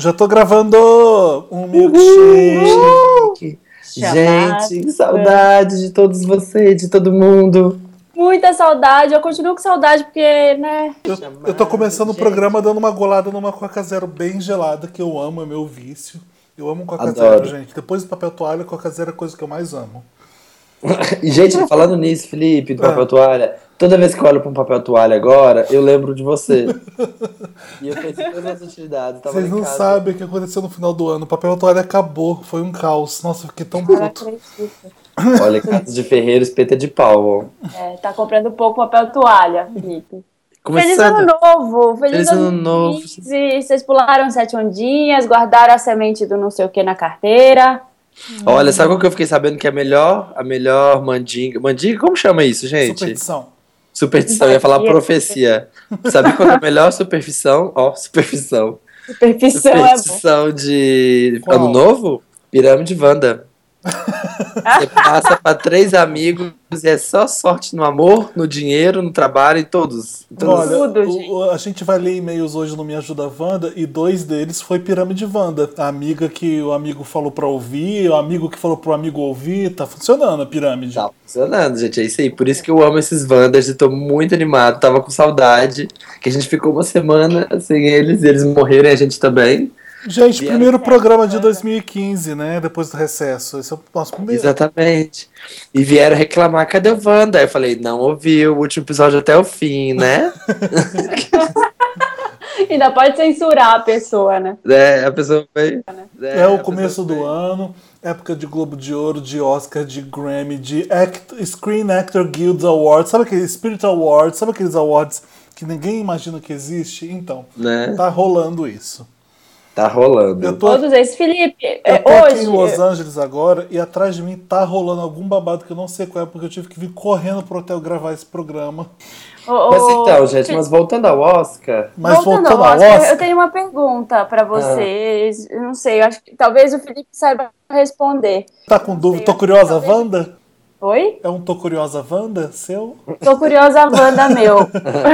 Já tô gravando um milkshake. Gente, que saudade de todos vocês, de todo mundo. Muita saudade, eu continuo com saudade porque, né? Eu, eu tô começando o programa dando uma golada numa Coca Zero bem gelada, que eu amo, é meu vício. Eu amo Coca Adoro. Zero, gente. Depois do papel toalha, Coca Zero é a coisa que eu mais amo. E, gente, falando nisso, Felipe, do Ah. papel toalha, toda vez que eu olho pra um papel toalha agora, eu lembro de você. e eu pensei em todas as utilidades. Tava Vocês não casa. sabem o que aconteceu no final do ano. O papel toalha acabou, foi um caos. Nossa, eu fiquei tão puto. Olha, casa de ferreiro, espeta de pau. ó. É, tá comprando pouco papel toalha, Felipe. Feliz Começando. ano novo! Feliz, Feliz ano novo! Vocês pularam sete ondinhas, guardaram a semente do não sei o que na carteira. Olha, sabe qual que eu fiquei sabendo que é a melhor, a melhor mandinga? Mandinga, como chama isso, gente? Superstição. Superstição, eu ia falar profecia. Sabe qual que é a melhor superfissão? Ó, superfissão. Superfície é bom. Superstição de Qual? ano novo? Pirâmide Wanda. Você passa pra três amigos e é só sorte no amor, no dinheiro, no trabalho, em todos. Todos. Olha, Tudo, gente. o- a gente vai ler e-mails hoje no Me Ajuda Wanda e dois deles foi Pirâmide Wanda. A amiga que o amigo falou pra ouvir, o amigo que falou pro amigo ouvir. Tá funcionando a pirâmide. Tá funcionando, gente. É isso aí. Por isso que eu amo esses Wanders e tô muito animado. Tava com saudade. Que a gente ficou uma semana sem eles e eles morreram e a gente também. Gente, Vieram primeiro programa de Wanda. 2015, né? Depois do recesso. Esse é o nosso primeiro. Exatamente. E vieram reclamar, cadê o Wanda? Aí eu falei, não ouviu o último episódio até o fim, né? Ainda pode censurar a pessoa, né? é, a pessoa foi. É, a o pessoa começo do foi- ano, época de Globo de Ouro, de Oscar, de Grammy, de Act- Screen Actor Guild Awards, sabe aqueles Spirit Awards, sabe aqueles awards que ninguém imagina que existe? Então, Né? tá rolando isso. Tá rolando. Eu tô, Todos esses. Felipe, eu é, tô aqui hoje. em Los Angeles agora e atrás de mim tá rolando algum babado que eu não sei qual é, porque eu tive que vir correndo pro hotel gravar esse programa. Ô, Mas então, gente, mas voltando ao Oscar, Mas voltando, ao ao Oscar, Oscar, eu tenho uma pergunta pra vocês. Eu não sei, eu acho que talvez o Felipe saiba responder. tá com dúvida? Tô curiosa, talvez- Wanda? Oi? É um Tô Curiosa Wanda seu? Tô curiosa, Wanda, meu.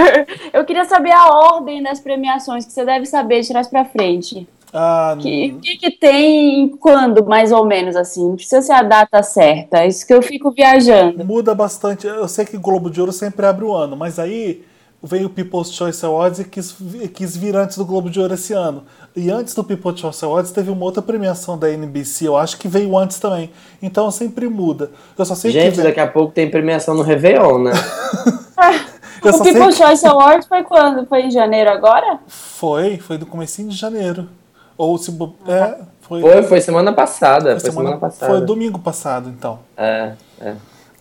eu queria saber a ordem das premiações, que você deve saber de trás pra frente. Ah, Que- O que, que tem quando, mais ou menos, assim? Não precisa ser a data certa. É Isso que eu fico viajando. Muda bastante. Eu sei que o Globo de Ouro sempre abre o ano, mas aí veio o People's Choice Awards e quis, quis vir antes do Globo de Ouro esse ano. E antes do People's Choice Awards teve uma outra premiação da NBC, eu acho que veio antes também. Então sempre muda. Eu só sei gente, que vem. daqui a pouco tem premiação no Réveillon, né? Eu o People's que Choice Awards foi quando? Foi em janeiro agora? foi, foi do comecinho de janeiro. Ou se bo- é, foi, Foi, foi semana passada. foi Foi semana, semana- passada. foi domingo passado, então. É, é.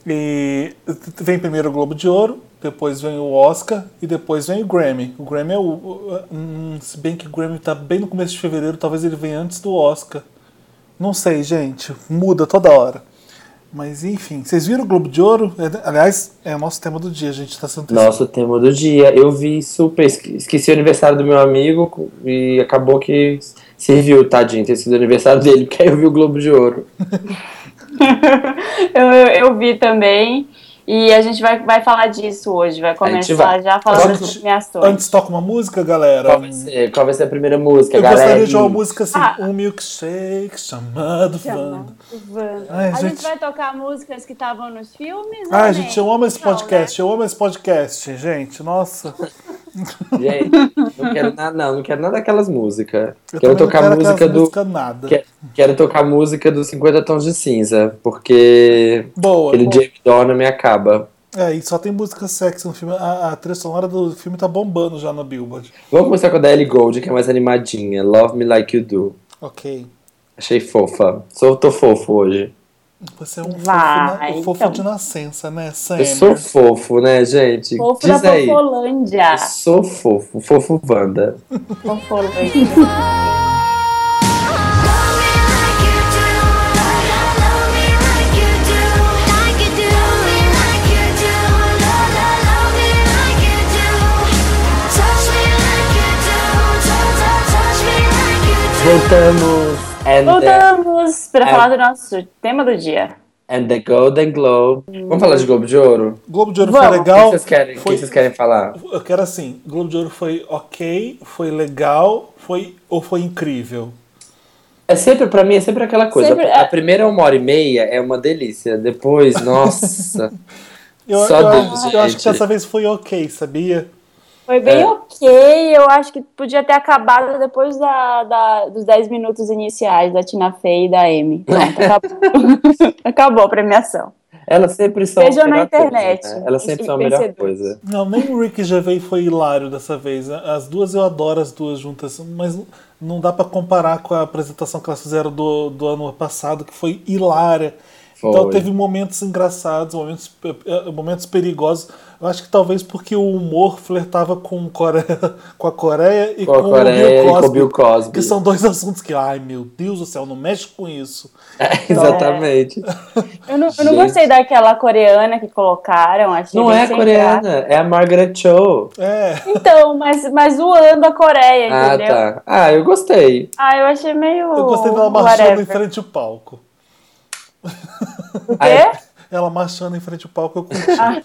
E vem primeiro o Globo de Ouro, depois vem o Oscar e depois vem o Grammy. O Grammy é o. hum, se bem que o Grammy tá bem no começo de fevereiro, talvez ele venha antes do Oscar. Não sei, gente. Muda toda hora. Mas enfim, vocês viram o Globo de Ouro? É, aliás, é o nosso tema do dia, a gente tá sendo Nosso tema do dia. Eu vi super. esque- Esqueci o aniversário do meu amigo e acabou que serviu, tadinho, ter sido o aniversário dele, porque aí eu vi o Globo de Ouro. eu, eu, eu vi também. E a gente vai, vai falar disso hoje. Vai começar vai. já falando Antes- das premiações. Antes toca uma música, galera. Qual vai ser, qual vai ser a primeira música, Eu galera? gostaria de uma música assim, Ah. um milkshake chamado Chama. Wanda. Wanda. Ai, a gente... gente- vai tocar músicas que estavam nos filmes? Ai, gente, eu amo esse Não, podcast, eu amo esse podcast, gente. Nossa. Gente, não quero nada, não, não quero nada daquelas músicas. Eu Quero tocar quero música do. músicas nada. que- Quero tocar música dos 50 Tons de Cinza, porque Boa. aquele boa. Jamie Dornan me acaba. É, e só tem música sexy no filme. A, a trilha sonora do filme tá bombando já no Billboard. Vamos começar com a da Ellie Gold, que é mais animadinha. Love Me Like You Do. Ok. Achei fofa. Sou, tô fofo hoje. Você é um fofo, Vai, na- um fofo então. de nascença, né, Eu Samer? sou fofo, né, gente? Fofo da Diz aí. Fofolândia. Eu sou fofo, fofo Wanda. Fofolândia. Voltamos. And then- Voltamos para falar do nosso tema do dia. and the Golden Globe. Vamos falar de Globo de Ouro? Globo de Ouro Vamos. foi O que legal. vocês querem, o Foi- que vocês querem falar? Eu quero assim, Globo de Ouro foi ok, foi legal, foi ou foi incrível? É sempre, pra mim, é sempre aquela coisa. Sempre, a, a é. primeira uma hora e meia é uma delícia. Depois, nossa. Eu, Só eu, Deus, acho- eu acho que dessa vez foi ok, sabia? Foi bem É. ok, eu acho que podia ter acabado depois da, da- dos 10 minutos iniciais da Tina Fey e da Amy. Pronto, acabou. acabou a premiação. Elas sempre são Vejam a na melhor coisa, internet. né? Elas sempre Os são a melhor vencedores. coisa. Não, nem o Rick Gervais foi hilário dessa vez. As duas eu adoro as duas juntas, mas não dá pra comparar com a apresentação que elas fizeram do, do ano passado, que foi hilária. Então Foi. teve momentos engraçados, momentos, eh, momentos perigosos. Eu acho que talvez porque o humor flertava com, Coreia, com a Coreia e Com com, a Coreia o e Bill com o Cosby. Bill Cosby. Que são dois assuntos que, ai meu Deus do céu, não mexe com isso. Exatamente. Eu não, eu não gostei daquela coreana que colocaram. Achei Não é coreana, graça. é a Margaret Cho. É, Então, mas, mas zoando a Coreia, Ah, entendeu? tá. Ah, eu gostei. Ah, eu achei meio. eu gostei dela marchando em frente ao palco. O Ah, quê? Ela marchando em frente ao palco, eu curti.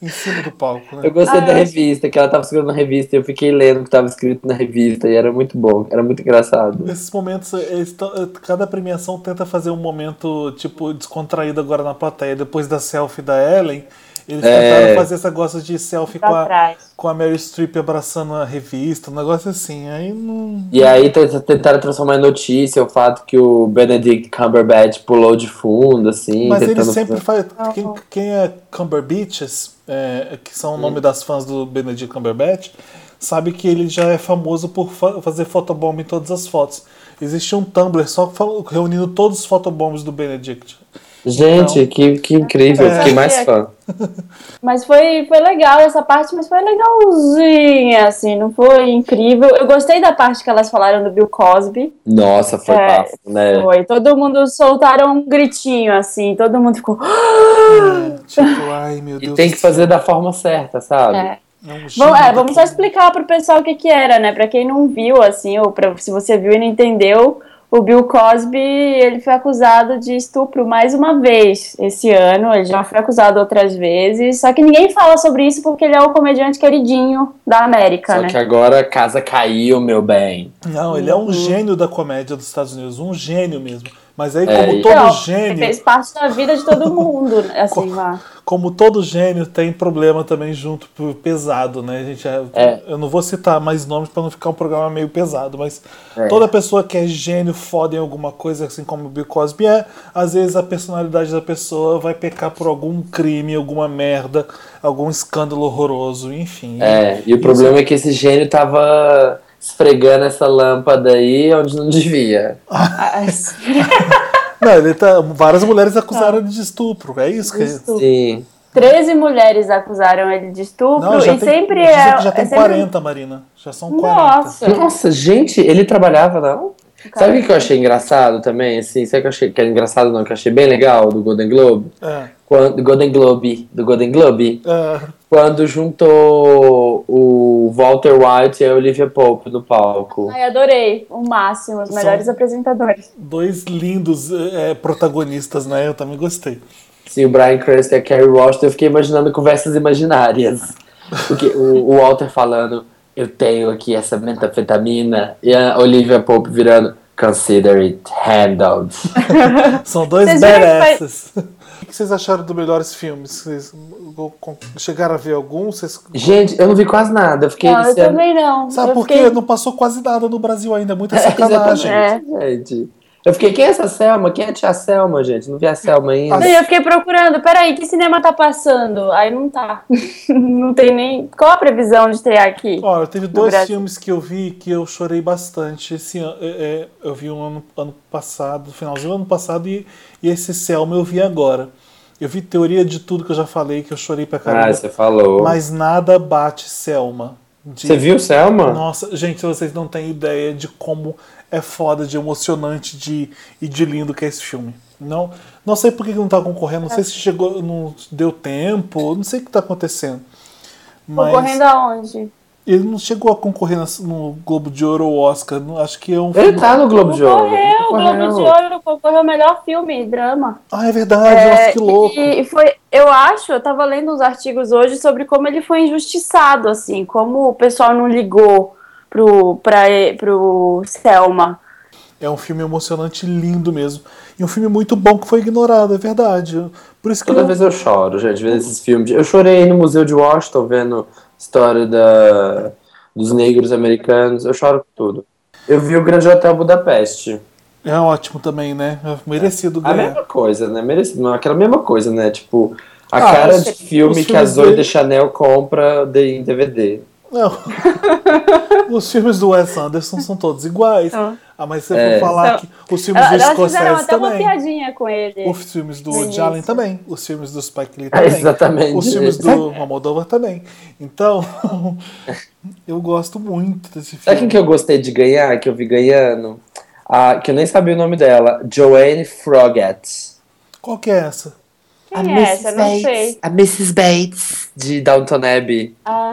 em cima do palco, né? Eu gostei Ah, da revista, que ela tava escrevendo na revista e eu fiquei lendo o que tava escrito na revista e era muito bom, era muito engraçado. Nesses momentos, tão- cada premiação tenta fazer um momento, tipo, descontraído agora na plateia. Depois da selfie da Ellen, eles É. tentaram fazer essa gosta de selfie com a, com a Mary Streep abraçando a revista, um negócio assim. Aí não. E aí tentaram transformar em notícia o fato que o Benedict Cumberbatch pulou de fundo, assim. Mas ele sempre fazer- faz. Quem, quem é Cumberbatches, é, que são o nome das fãs do Benedict Cumberbatch, sabe que ele já é famoso por fa- fazer fotobomb em todas as fotos. Existe um Tumblr só reunindo todos os fotobombs do Benedict. Gente, que, que incrível, É. fiquei mais fã. Mas foi, foi legal essa parte, mas foi legalzinha, assim, não foi incrível. Eu gostei da parte que elas falaram do Bill Cosby. Nossa, foi É, bafo, né? Foi. Todo mundo soltaram um gritinho, assim, todo mundo ficou. Tipo, ai meu Deus E tem que fazer da forma certa, sabe? É. É um Bom, é, vamos só explicar pro pessoal o que que era, né? Pra quem não viu, assim, ou pra, se você viu e não entendeu, o Bill Cosby, ele foi acusado de estupro mais uma vez esse ano, ele já foi acusado outras vezes, só que ninguém fala sobre isso porque ele é o comediante queridinho da América, Só né? que agora a casa caiu, meu bem. Não, ele é Uhum. um gênio da comédia dos Estados Unidos, um gênio mesmo. Mas aí, É, como e- todo Então, gênio, Fez parte da vida de todo mundo, assim, lá. como todo gênio, tem problema também junto pesado, né? A gente, é- É. Eu não vou citar mais nomes para não ficar um programa meio pesado, mas É. toda pessoa que é gênio foda em alguma coisa, assim como o Bill Cosby é, às vezes a personalidade da pessoa vai pecar por algum crime, alguma merda, algum escândalo horroroso, enfim. É, e o problema é que esse gênio tava esfregando essa lâmpada aí onde não devia. Não, ele tá, várias mulheres acusaram ele de estupro, é isso que Estupro. Sim. 13 mulheres acusaram ele de estupro Não, já e tem, sempre é. que já tem é sempre- 40, Marina. Já são 40. Nossa! Nossa, gente, ele trabalhava, não? Sabe o que eu achei engraçado também? Assim, sabe o que eu achei que é engraçado, não? Que eu achei bem legal do Golden Globe? É, Quando, do Golden Globe, do Golden Globe, é, quando juntou o Walter White e a Olivia Pope no palco. Ai, adorei. O máximo, os São- melhores apresentadores. dois lindos é, protagonistas, né? Eu também gostei. Sim, o Brian Cranston e a Kerry Washington, eu fiquei imaginando conversas imaginárias. Porque o, o Walter falando, eu tenho aqui essa metanfetamina, e a Olivia Pope virando, consider it handled. São dois badasses. O que vocês acharam dos melhores filmes? Vocês chegaram a ver algum? Vocês... Gente, eu não vi quase nada, eu fiquei Não, eu também não. Sabe eu por quê? fiquei... Não passou quase nada no Brasil ainda. Muita É, sacanagem. Exatamente, gente. Eu fiquei, quem é essa Selma? Quem é a tia Selma, gente? Não vi a Selma ainda. Eu fiquei procurando, peraí, que cinema tá passando? Aí não tá. não tem nem. Qual a previsão de estrear aqui? Olha, teve dois Brasil. filmes que eu vi que eu chorei bastante. Esse ano, é, é, eu vi um ano, ano passado, finalzinho do ano passado, e, e esse Selma eu vi agora. Eu vi teoria de tudo que eu já falei, que eu chorei pra caramba. Ah, você falou. Mas nada bate Selma. De- Você viu Selma? Nossa, gente, vocês não têm ideia de como é foda, de emocionante de, e de lindo que é esse filme. Não, não sei por que não tá concorrendo, não sei se chegou, não deu tempo, não sei o que tá acontecendo. Mas Concorrendo aonde? Ele não chegou a concorrer no Globo de Ouro ou Oscar. não- Acho que é um Ele filme. tá no Globo de Ouro. Concorreu, o Concorreu. Globo de Ouro concorreu ao melhor filme, drama. Ah, é verdade, nossa, É, que louco. E, e foi, eu acho, eu tava lendo uns artigos hoje sobre como ele foi injustiçado, assim, como o pessoal não ligou pro, pra, pro Selma. É um filme emocionante, lindo mesmo. E um filme muito bom que foi ignorado, é verdade. Por isso que Toda eu- vez eu choro, gente, vendo esses filmes. Eu chorei no Museu de Washington vendo história da, dos negros americanos. Eu choro tudo. Eu vi o Grande Hotel Budapeste. é ótimo também, né? É merecido A ganhar. mesma coisa, né? Merecido, não, aquela mesma coisa, né? Tipo, a Ah, cara de filme que a Zoe de Chanel compra de, em DVD. Não. Os filmes do Wes Anderson são todos iguais. Ah. Ah, mas você É. for falar Então, que os filmes Elas do elas Scorsese até uma também. piadinha com ele. Os filmes do Woody Allen também. Os filmes do Spike Lee É, também. exatamente. Os filmes do Almodóvar também. Então, eu gosto muito desse filme. Sabe quem que eu gostei de ganhar, que eu vi ganhando? Ah, que eu nem sabia o nome dela. Joanne Froggatt. Qual que é essa? Quem é essa? Não sei. A Mrs. Bates, de Downton Abbey. Ah,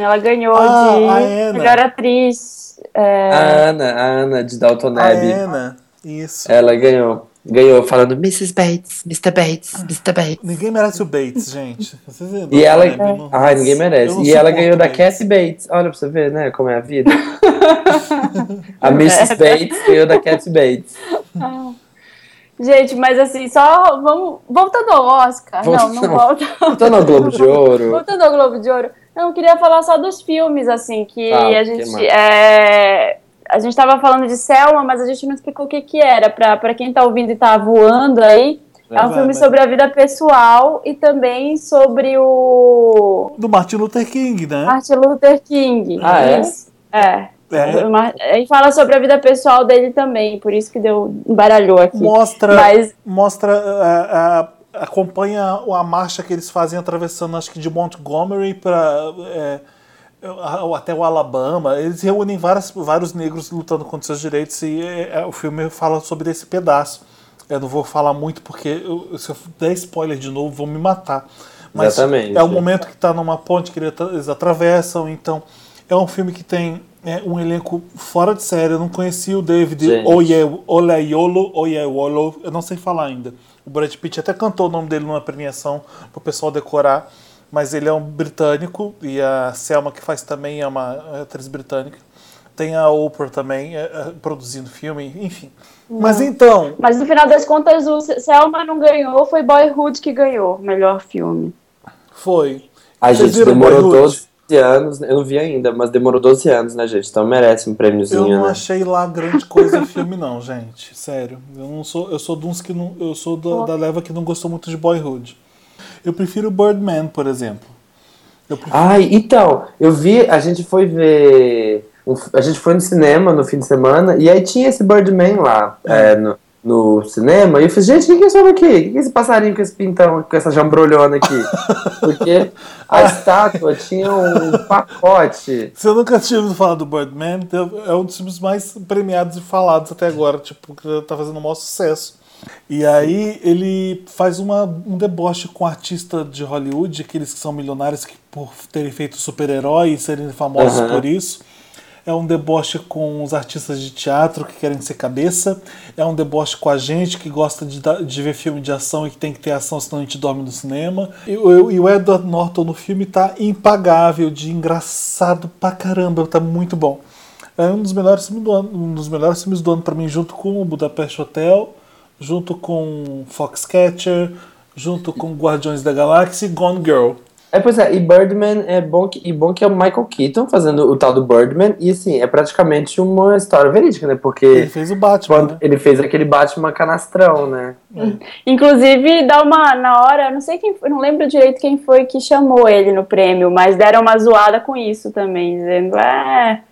ela ganhou Ah, de a melhor atriz. é, A Ana, a Ana de Downton A Abbey. Anna. Isso. Ela ganhou. Ganhou falando Mrs. Bates, Mr. Bates, Mr. Bates. Ninguém merece o Bates, gente. Vocês não- E ela. eu não- Ai, ninguém merece. E ela ganhou da Bates. Kathy Bates. Olha pra você ver, né? Como é a vida. a Mrs. Bates ganhou da Kathy Bates. Gente, mas assim, só vamos. Voltando ao Oscar. Voltando- Não, não volta. Voltando ao Globo de Ouro. Voltando ao Globo de Ouro. Não, eu queria falar só dos filmes, assim, que Ah, a que gente. massa. é, a gente tava falando de Selma, mas a gente não explicou o que que era. Pra, pra quem tá ouvindo e tá voando aí, é um Vai, filme vai. sobre a vida pessoal e também sobre o Do Martin Luther King, né? Martin Luther King. Ah, é? É. É. E fala sobre a vida pessoal dele também, por isso que deu embaralhou aqui. Mostra, Mas mostra a- a- acompanha a marcha que eles fazem atravessando, acho que de Montgomery para até o Alabama. Eles reúnem várias, vários negros lutando contra seus direitos e é, é, o filme fala sobre esse pedaço. Eu não vou falar muito porque eu- se eu der spoiler de novo vão me matar. Mas Exatamente. é o momento que está numa ponte que eles atravessam, então é um filme que tem é, um elenco fora de série. Eu não conhecia o David Olayolo, Oyewolo, eu não sei falar ainda. O Brad Pitt até cantou o nome dele numa premiação para o pessoal decorar, mas ele é um britânico e a Selma que faz também é uma atriz britânica. Tem a Oprah também é, é, produzindo filme, enfim. Mas então, Mas no final das contas, o Selma não ganhou, foi Boyhood que ganhou o melhor filme. foi. A Vocês gente demorou Boyhood? 12 anos, eu não vi ainda, mas demorou 12 anos, né, gente? Então merece um Eu prêmiozinho, não né? achei lá grande coisa o filme, não, gente. Sério. Eu não sou. Eu sou de uns que não. Eu sou da, da leva que não gostou muito de Boyhood. Eu prefiro Birdman, por exemplo. Eu prefiro. Ai, então, eu vi, a gente foi ver. a gente foi no cinema no fim de semana e aí tinha esse Birdman lá é, no, no cinema. E eu falei, gente, o que, que é isso aqui? O que, que é esse passarinho com esse pintão, com essa jambrolhona aqui? Porque a estátua tinha um pacote. Eu nunca tinha ouvido falar do Birdman, é um dos filmes mais premiados e falados até agora, tipo, que tá fazendo um maior sucesso. E aí ele faz uma, um deboche com artista de Hollywood, aqueles que são milionários que por terem feito super-herói e serem famosos Aham. por isso. É um deboche com os artistas de teatro que querem ser cabeça. É um deboche com a gente que gosta de, de ver filme de ação e que tem que ter ação, senão a gente dorme no cinema. E, o- e o Edward Norton no filme tá impagável, de engraçado pra caramba, tá muito bom. É um dos melhores filmes do ano, um dos melhores filmes do ano para mim, junto com o Budapest Hotel, junto com Foxcatcher, junto com Guardiões da Galáxia e Gone Girl. É, pois é, e Birdman é bom que, e bom que é o Michael Keaton fazendo o tal do Birdman, e assim, é praticamente uma história verídica, né? Ele Porque fez o Batman, quando né? ele fez aquele Batman canastrão, né? Inclusive, dá uma. Na hora, não sei quem foi, não lembro direito quem foi que chamou ele no prêmio, mas deram uma zoada com isso também, dizendo, é.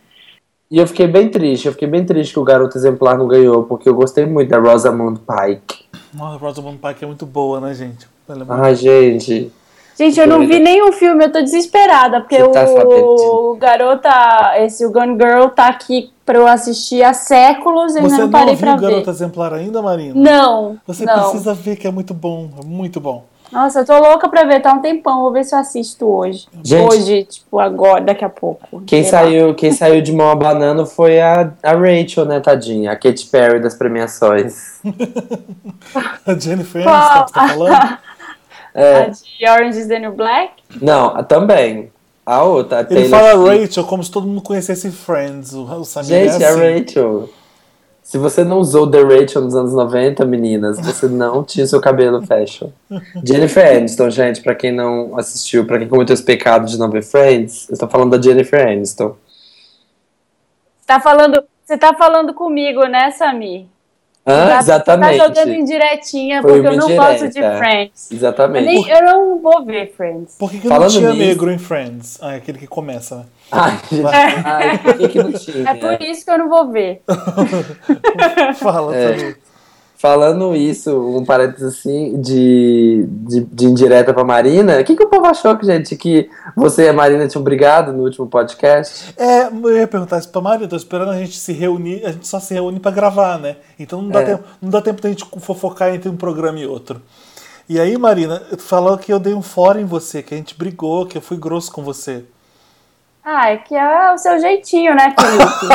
E eu fiquei bem triste, eu fiquei bem triste que o Garoto Exemplar não ganhou, porque eu gostei muito da Rosamund Pike. Nossa, Rosamund Pike é muito boa, né, gente? Ela é muito Ai, gente. Gente, eu não vi nenhum filme, eu tô desesperada, porque Você tá o, garota, esse o Gone Girl tá aqui pra eu assistir há séculos e Você não não parei viu pra o Garota ver. Exemplar ainda, Marina? Não, Você não. precisa ver que é muito bom, é muito bom. Nossa, eu tô louca pra ver, tá um tempão. Vou ver se eu assisto hoje. Gente- Hoje, tipo, agora, daqui a pouco. Quem saiu, quem saiu de mão abanando foi a, a Rachel, né, tadinha? A Katy Perry das premiações. A Jennifer? Aniston, que você tá falando? É, A de Orange is the New Black? não, a- também. A outra, a Ele Taylor fala Swift. Rachel como se todo mundo conhecesse Friends. O, o Samir Gente, é a assim. Rachel. Se você não usou The Rachel nos anos 90, meninas, você não tinha seu cabelo fashion. Jennifer Aniston, gente, pra quem não assistiu, pra quem cometeu esse pecado de não ver Friends, eu estou falando da Jennifer Aniston. Você tá falando, você tá falando comigo, né, Samir? Tá- Exatamente. Tá jogando indiretinha, Foi porque eu não indireta. gosto de Friends. Eu, Exatamente. nem, eu não vou ver Friends. Por que, que Falando não tinha nisso- negro em Friends? Ah, é aquele que começa, né? Ai, gente, ai, por que, que não tinha? É por isso que eu não vou ver. Fala, É. Samir. Falando isso, um parênteses assim, de, de, de indireta pra Marina, o que, que o povo achou, gente, que você e a Marina tinham brigado no último podcast? É, eu ia perguntar isso pra Maria, tô esperando a gente se reunir, a gente só se reúne pra gravar, né? Então não dá, É. tempo, não dá tempo da gente fofocar entre um programa e outro. E aí, Marina, tu falou que eu dei um fora em você, que a gente brigou, que eu fui grosso com você. Ah, é que é o seu jeitinho, né, Felipe?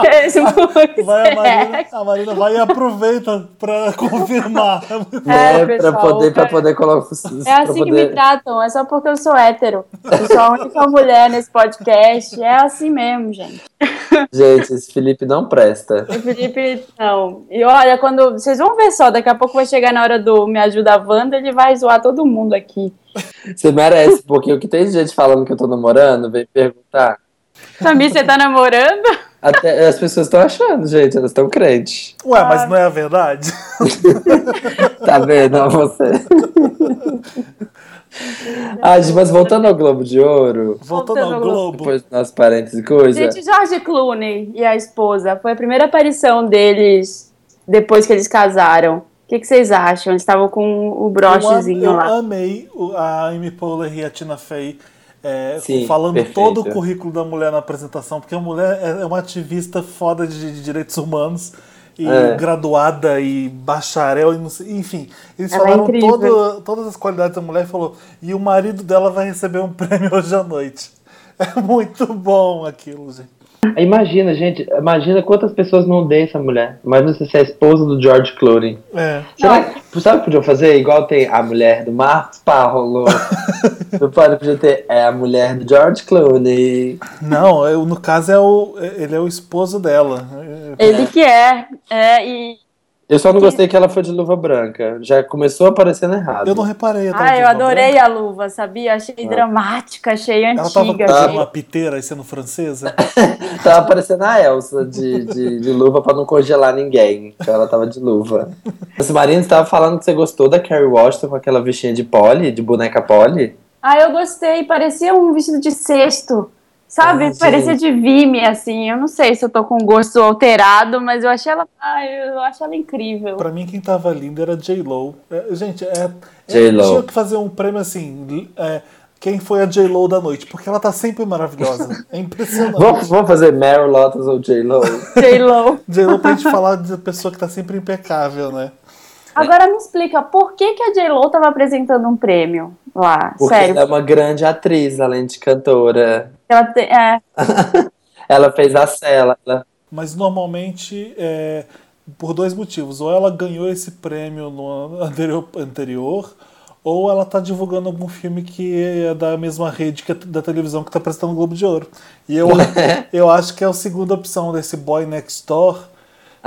É assim mesmo. Vai a Marina, a Marina vai e aproveita pra confirmar. É, É, pra pessoal, poder, pra é- poder colocar. É assim que me poder... tratam, é só porque eu sou hétero. Eu sou a única mulher nesse podcast. É assim mesmo, gente. Gente, esse Felipe não presta. O Felipe, não. E olha, quando. Vocês vão ver só, daqui a pouco vai chegar na hora do Me Ajuda Wanda, ele vai zoar todo mundo aqui. Você merece, porque o que tem gente falando que eu tô namorando, vem perguntar. Samir, você tá namorando? Até as pessoas estão achando, gente, elas estão crentes. Ué, mas não é a verdade? Tá vendo? Ó, você. Ah, mas voltando ao Globo de Ouro, Voltando Voltando ao Globo. depois do nosso parênteses e coisa. Gente, George Clooney e a esposa, foi a primeira aparição deles depois que eles casaram. O que, que vocês acham? Eles estavam com o brochezinho eu, lá. eu amei a Amy Poehler e a Tina Fey é, Sim, falando perfeito. todo o currículo da mulher na apresentação, porque a mulher é uma ativista foda de, de direitos humanos e É. graduada e bacharel e não sei, enfim, eles Ela é falaram incrível. todo- todas as qualidades da mulher e falou e o marido dela vai receber um prêmio hoje à noite. É muito bom aquilo, gente. Imagina, gente, imagina quantas pessoas não odeiam essa mulher. Imagina se você é a esposa do George Clooney. É. Será que, sabe o que podiam fazer? Igual tem a mulher do Marcos Paulo. Não pode, podia ter é a mulher do George Clooney. Não, eu- no caso é o ele é o esposo dela. É, Ele que é. É, e. Eu só não gostei que ela foi de luva branca. Já começou aparecendo errado. Eu não reparei. tava Ah, eu adorei branca. a luva, sabia? Achei dramática, achei Ela tava antiga. com achei- uma piteira e sendo francesa. Tava parecendo a Elsa de, de, de luva pra não congelar ninguém. Então ela tava de luva. Mas Marina, você tava falando que você gostou da Carrie Washington com aquela vestinha de pole, de boneca pole? Ah, eu gostei. Parecia um vestido de cesto. Sabe? Ah, Parecia de Vime, assim. Eu não sei se eu tô com gosto alterado, mas eu achei ela. Ah, eu acho ela incrível. Pra mim, quem tava lindo era J-Lo. É, gente, é, é, tinha que fazer um prêmio assim. é, quem foi a J-Lo da noite? Porque ela tá sempre maravilhosa. É impressionante. Vamos, vamos fazer Meryl Lotus ou J-Lo? J-Lo. J-Lo pra gente falar de pessoa que tá sempre impecável, né? Agora me explica, por que, que a J-Lo tava apresentando um prêmio lá? Porque Sério. ela é uma grande atriz, além de cantora. Ela tem- é, Ela fez a cela. Ela... Mas normalmente é por dois motivos. Ou ela ganhou esse prêmio no ano anterior, anterior ou ela tá divulgando algum filme que é da mesma rede que a- da televisão que tá apresentando o Globo de Ouro. E eu, eu acho que é a segunda opção desse Boy Next Door.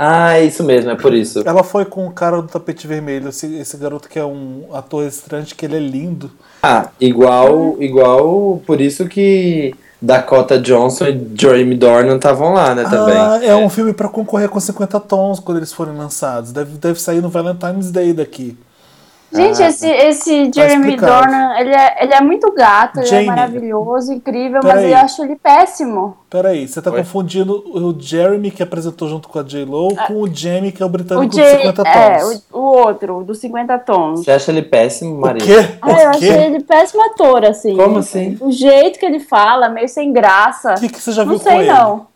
Ah, é isso mesmo, é por isso. Ela foi com o cara do tapete vermelho, esse, esse garoto que é um ator estranho, que ele é lindo. Ah, igual, igual por isso que Dakota Johnson e Jeremy Dornan estavam lá, né, também. Ah, é um filme pra concorrer com 50 tons quando eles forem lançados. Deve, deve sair no Valentine's Day daqui. Gente, Ah, esse, esse Jeremy explicado. Dornan, ele é, ele é muito gato, ele Jamie. é maravilhoso, incrível, Peraí. mas eu acho ele péssimo. Peraí, você tá Oi? confundindo o Jeremy que apresentou junto com a J-Lo com o Jamie que é o O britânico dos Jay, 50 é, tons. o, o outro, o dos 50 tons. Você acha ele péssimo, O Maria? quê? Ah, eu o achei quê? ele péssimo ator, assim. Como assim? O jeito que ele fala, meio sem graça. O que, que você já não viu com sei, ele? não. Não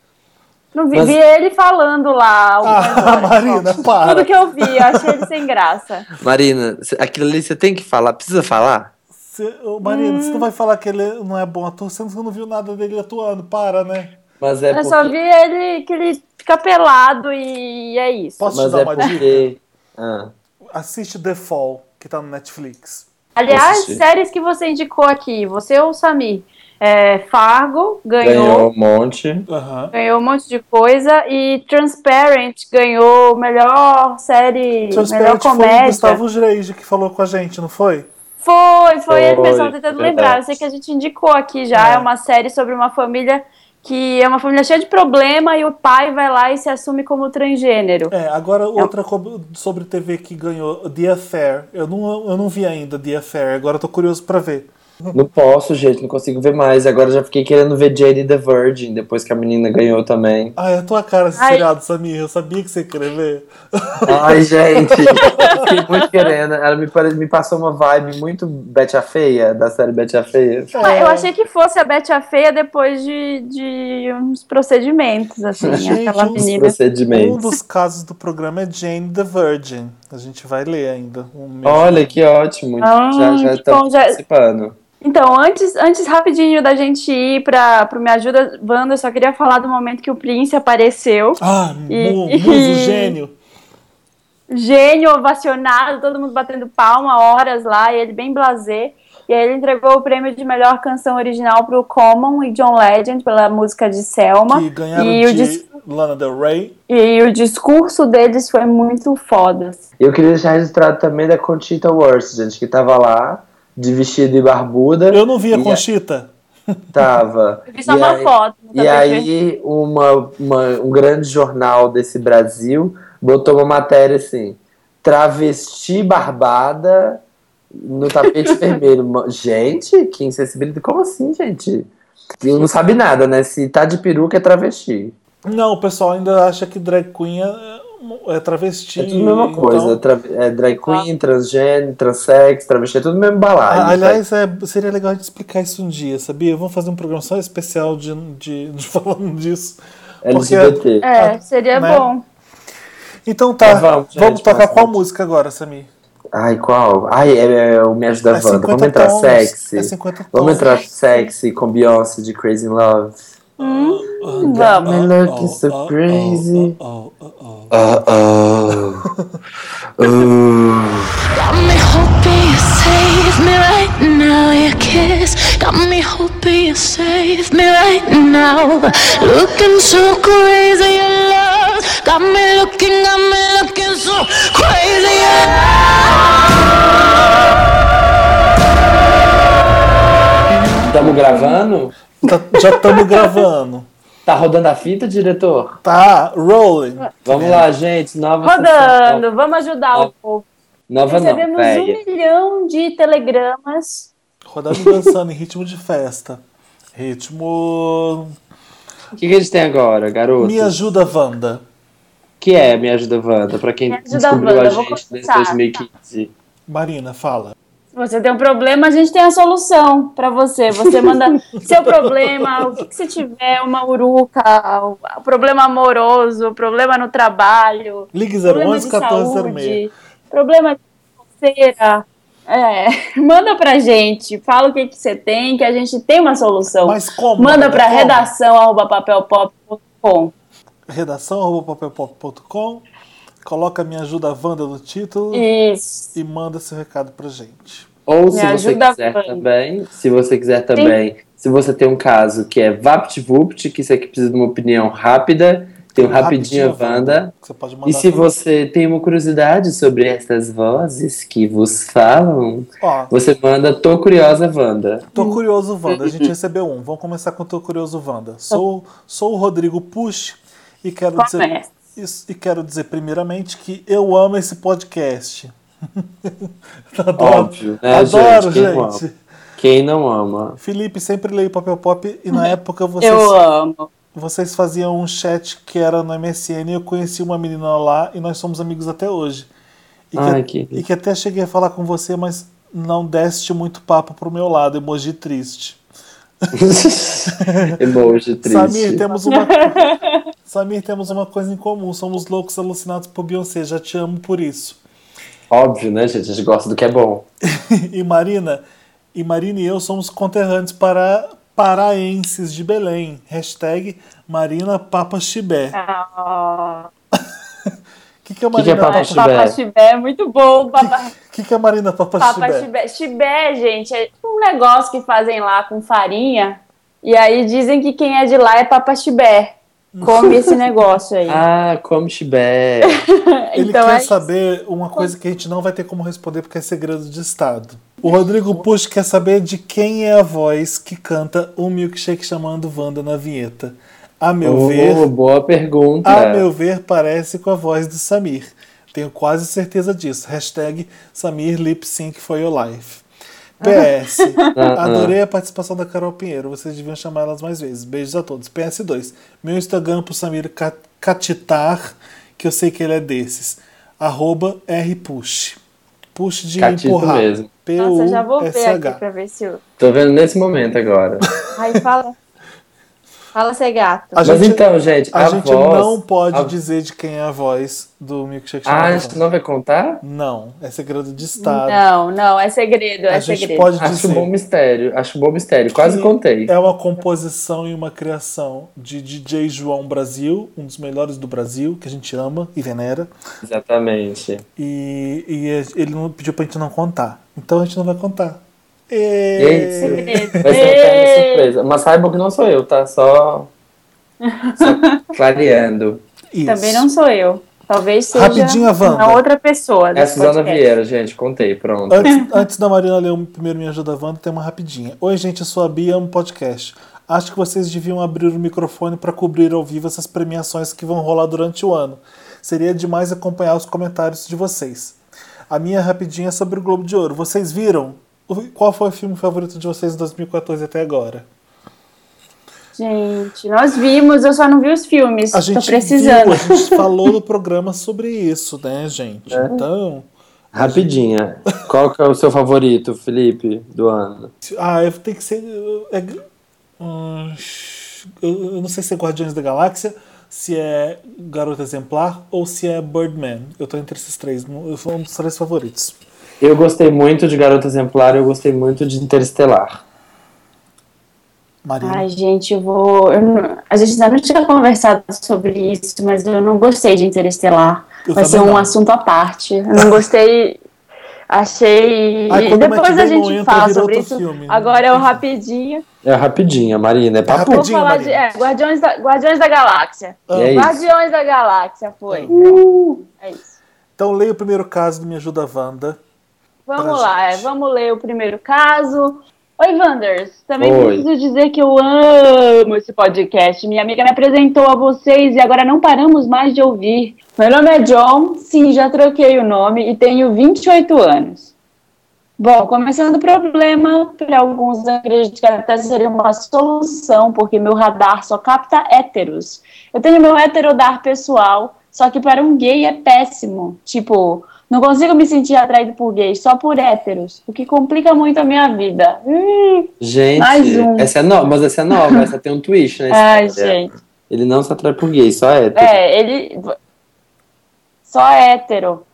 vi, Mas- vi ele falando lá. Ah. Marina, para. Tudo que eu vi, eu achei ele sem graça. Marina, aquilo ali você tem que falar, precisa falar? Cê, ô, Marina, Hum. você não vai falar que ele não é bom ator, você não viu nada dele atuando, para, né? Mas é Eu porque. só vi ele que ele fica pelado e é isso. Posso te Mas dar é uma dica? porque. Ah, Assiste The Fall, que tá no Netflix. Aliás, séries que você indicou aqui, você ou o Samir? É, Fargo ganhou, ganhou ganhou, um monte. Aham. um monte de coisa e Transparent ganhou melhor série, melhor Transparent foi o comédia. Gustavo Dreige que falou com a gente, não foi? Foi, foi mesmo, tava tentando verdade. lembrar. Eu sei que a gente indicou aqui já, É. é. uma série sobre uma família que é uma família cheia de problema e o pai vai lá e se assume como transgênero. É, agora outra sobre TV que ganhou, The Affair. Eu não, eu não vi ainda The Affair, agora eu tô curioso pra ver. Não posso, gente, não consigo ver mais. Agora já fiquei querendo ver Jade the Virgin, depois que a menina ganhou também. Ai, é a tua cara Ai. seriado, Samir. Eu sabia que você ia querer ver. Ai, gente, fiquei muito querendo. Ela me, pare- me passou uma vibe muito Betty a Feia, da série Betty a Feia. Mas Eu achei que fosse a Betty a Feia depois de, de uns procedimentos, assim, Gente, aquela uns menina. Um dos casos do programa é Jane the Virgin. A gente vai ler ainda. Um mês. Olha que ótimo. Ah, já já que estamos já- participando. Então, antes, antes rapidinho da gente ir para pro Me Ajuda, Wanda, eu só queria falar do momento que o Prince apareceu. Ah, E- mu, muso gênio. Gênio, ovacionado, todo mundo batendo palma, horas lá, e ele bem blasé. E aí ele entregou o prêmio de melhor canção original pro Common e John Legend pela música de Selma. Que ganharam E o, de dis- Lana Del Rey. e o discurso deles foi muito foda. Eu queria deixar registrado também da Conchita Wurst, gente, que tava lá, de vestido e barbuda. Eu não vi a E a- Conchita. Tava. Eu vi só E uma aí- foto. E aí, uma, uma- um grande jornal desse Brasil botou uma matéria assim: travesti barbada no tapete vermelho. Gente, que insensibilidade. Como assim, gente? Eu não sabe nada, né? Se tá de peruca é travesti. Não, o pessoal ainda acha que drag queen é, é travesti. É tudo a mesma então- coisa. Tra- é drag queen, transgênero, transex, travesti, é tudo mesmo balaio. Ah, aliás, é, seria legal a gente explicar isso um dia, sabia? Vamos fazer um programa só especial de, de, de falando disso. porque- LGBT. É, seria Né? bom. Então tá, Então vamos, vamos, gente, tocar próximo. qual música agora, Samir? Ai, qual? Ai, é, é o Me Ajuda É Wanda. 50 Vamos entrar tons, sexy. é 50 Vamos entrar sexy com Beyoncé de Crazy in Love. Vamos. I'm looking so crazy. oh, oh, oh. Uh oh. Got me hoping you save me right now. Your kiss got me hoping you save me right now. Looking so crazy, your love got me looking, got me looking so crazy. Tamo gravando? Tá- já estamos gravando. Tá rodando a fita, diretor? Tá, rolling. Vamos lá, gente. Nova Rodando, vamos ajudar o povo. Nova não, Recebemos um velha. milhão de telegramas. Rodando e dançando em ritmo de festa. Ritmo. O que, que a gente tem agora, garoto? Me ajuda, Wanda. que é Me Ajuda Wanda? Pra quem Ajuda, descobriu Wanda, a gente desde começar. 2015. Marina, fala. Você tem um problema, a gente tem a solução pra você. Você manda seu problema, o que, que você tiver, uma uruca, o, problema amoroso, o problema no trabalho, Ligue problema 011 de 1406. saúde, problema de financeira. É, manda pra gente, fala o que, que você tem, que a gente tem uma solução. Mas como? Manda pra Como? redação arroba papelpop.com. Redação arroba papelpop.com. Coloca Me Ajuda Wanda no título Isso. e manda seu recado pra gente. Ou se você quiser também, se você quiser também, se você tem um caso que é VaptVupt, que isso aqui precisa de uma opinião rápida, tem um Rapidinho Wanda. que Você pode mandar E se tudo. você tem uma curiosidade sobre essas vozes que vos falam, Ó, você manda Tô Curiosa Wanda. Tô curioso, Wanda. A gente recebeu um. Vamos começar com Tô curioso, Wanda. Sou, sou o Rodrigo Push e quero dizer Começa. Isso, e quero dizer primeiramente que eu amo esse podcast. Adoro, Óbvio, né, adoro, gente? Quem não gente. ama? Quem não ama? Felipe sempre leio Papel Pop e na época vocês, Eu amo. vocês faziam um chat que era no MSN e eu conheci uma menina lá e nós somos amigos até hoje. E, Ai, que, que- e que até cheguei a falar com você, mas não deste muito papo pro meu lado, emoji triste. Emoji triste. Samir, temos uma. Samir, temos uma coisa em comum. Somos loucos alucinados por Beyoncé. Já te amo por isso. Óbvio, né, gente? A gente gosta do que é bom. e Marina, e Marina e eu somos conterrâneos para paraenses de Belém. Hashtag Marina Papa Chibé. Ah, O que, que é Que que é Marina Papa Papa Chibé? Papa Chibé é muito bom. Papa, O que, que é Marina Papa, Papa Chibé? Chibé. Chibé, gente, é um negócio que fazem lá com farinha. E aí dizem que quem é de lá é Papa Chibé. Come esse negócio aí. Ah, como chibé. Ele então quer é isso. saber uma coisa que a gente não vai ter como responder porque é segredo de Estado. O Rodrigo Push quer saber de quem é a voz que canta um milkshake chamando Wanda na vinheta. A meu Oh, ver, boa pergunta. a meu ver, parece com a voz do Samir. Tenho quase certeza disso. Hashtag Samir Lip Sync for Your Life. PS. Ah, Adorei a participação da Carol Pinheiro. Vocês deviam chamar elas mais vezes. Beijos a todos. PS2. Meu Instagram pro Samir Ca- Catitar, que eu sei que ele é desses. Arroba rpush. Push de Catito empurrar. mesmo. Nossa, já vou ver aqui pra ver se eu. Tô vendo nesse momento agora. Ai, fala. Fala, ser gato. A Mas gente- então, gente, A, a, gente voz... não pode a- dizer de quem é a voz do milkshake Ah, a gente não vai contar? Não, é segredo de Estado. Não, não, é segredo, é a gente segredo. pode Acho dizer bom mistério. Acho bom mistério. Quase contei. É uma composição e uma criação de DJ João Brasil, um dos melhores do Brasil, que a gente ama e venera. Exatamente. E, e ele não pediu pra gente não contar. Então a gente não vai contar. E... Vai ser uma pega surpresa. Mas saibam que não sou eu, tá? Só, só clareando. Isso. Também não sou eu. Talvez seja Rapidinho, Wanda. uma outra pessoa. É a Suzana podcast. Vieira, gente. Contei, pronto. Antes, antes da Marina ler o primeiro Me Ajuda Wanda, tem uma rapidinha. Oi, gente, eu sou a Bia, amo podcast. Acho que vocês deviam abrir o microfone para cobrir ao vivo essas premiações que vão rolar durante o ano. Seria demais acompanhar os comentários de vocês. A minha rapidinha é sobre o Globo de Ouro. Vocês viram? Qual foi o filme favorito de vocês em 2014 até agora? Gente, nós vimos, eu só não vi os filmes. A gente Tô precisando. viu, a gente falou no programa sobre isso, né, gente? Então, Rapidinha. Qual que é o seu favorito, Felipe, do ano? Ah, eu tenho que ser. É, hum, eu eu não sei se é Guardiões da Galáxia, se é Garota Exemplar ou se é Birdman. Eu tô entre esses três. Eu sou um dos três favoritos. Eu gostei muito de Garota Exemplar, eu gostei muito de Interestelar. Marina. Ai, gente, eu vou. eu não- a gente ainda não tinha conversado sobre isso, mas eu não gostei de Interestelar. Eu Vai ser um não. assunto à parte. Eu não gostei. Achei. Ai, Depois a gente entra, fala sobre isso. filme. Agora é o rapidinho. É rapidinha, Marina. É papo. Vou Rapidinho, falar de. É, Guardiões da, Guardiões da Galáxia. É isso. Guardiões da Galáxia foi. É isso. Então leia o primeiro caso do Me Ajuda Wanda. Vamos lá, é, vamos ler o primeiro caso. Oi, Wanders. Também Oi. preciso dizer que eu amo esse podcast. Minha amiga me apresentou a vocês e agora não paramos mais de ouvir. Meu nome é John, sim, já troquei o nome e tenho 28 anos. Bom, começando o problema, para alguns acredito que até seria uma solução, porque meu radar só capta héteros. Eu tenho meu heterodar pessoal, só que para um gay é péssimo. Tipo, não consigo me sentir atraído por gays, só por héteros, o que complica muito a minha vida. Hum, Gente, Mais um. essa é nova, mas essa é nova, essa tem um twist na ai, história. gente. Ele não se atrai por gay, só é. É, ele. Só hétero.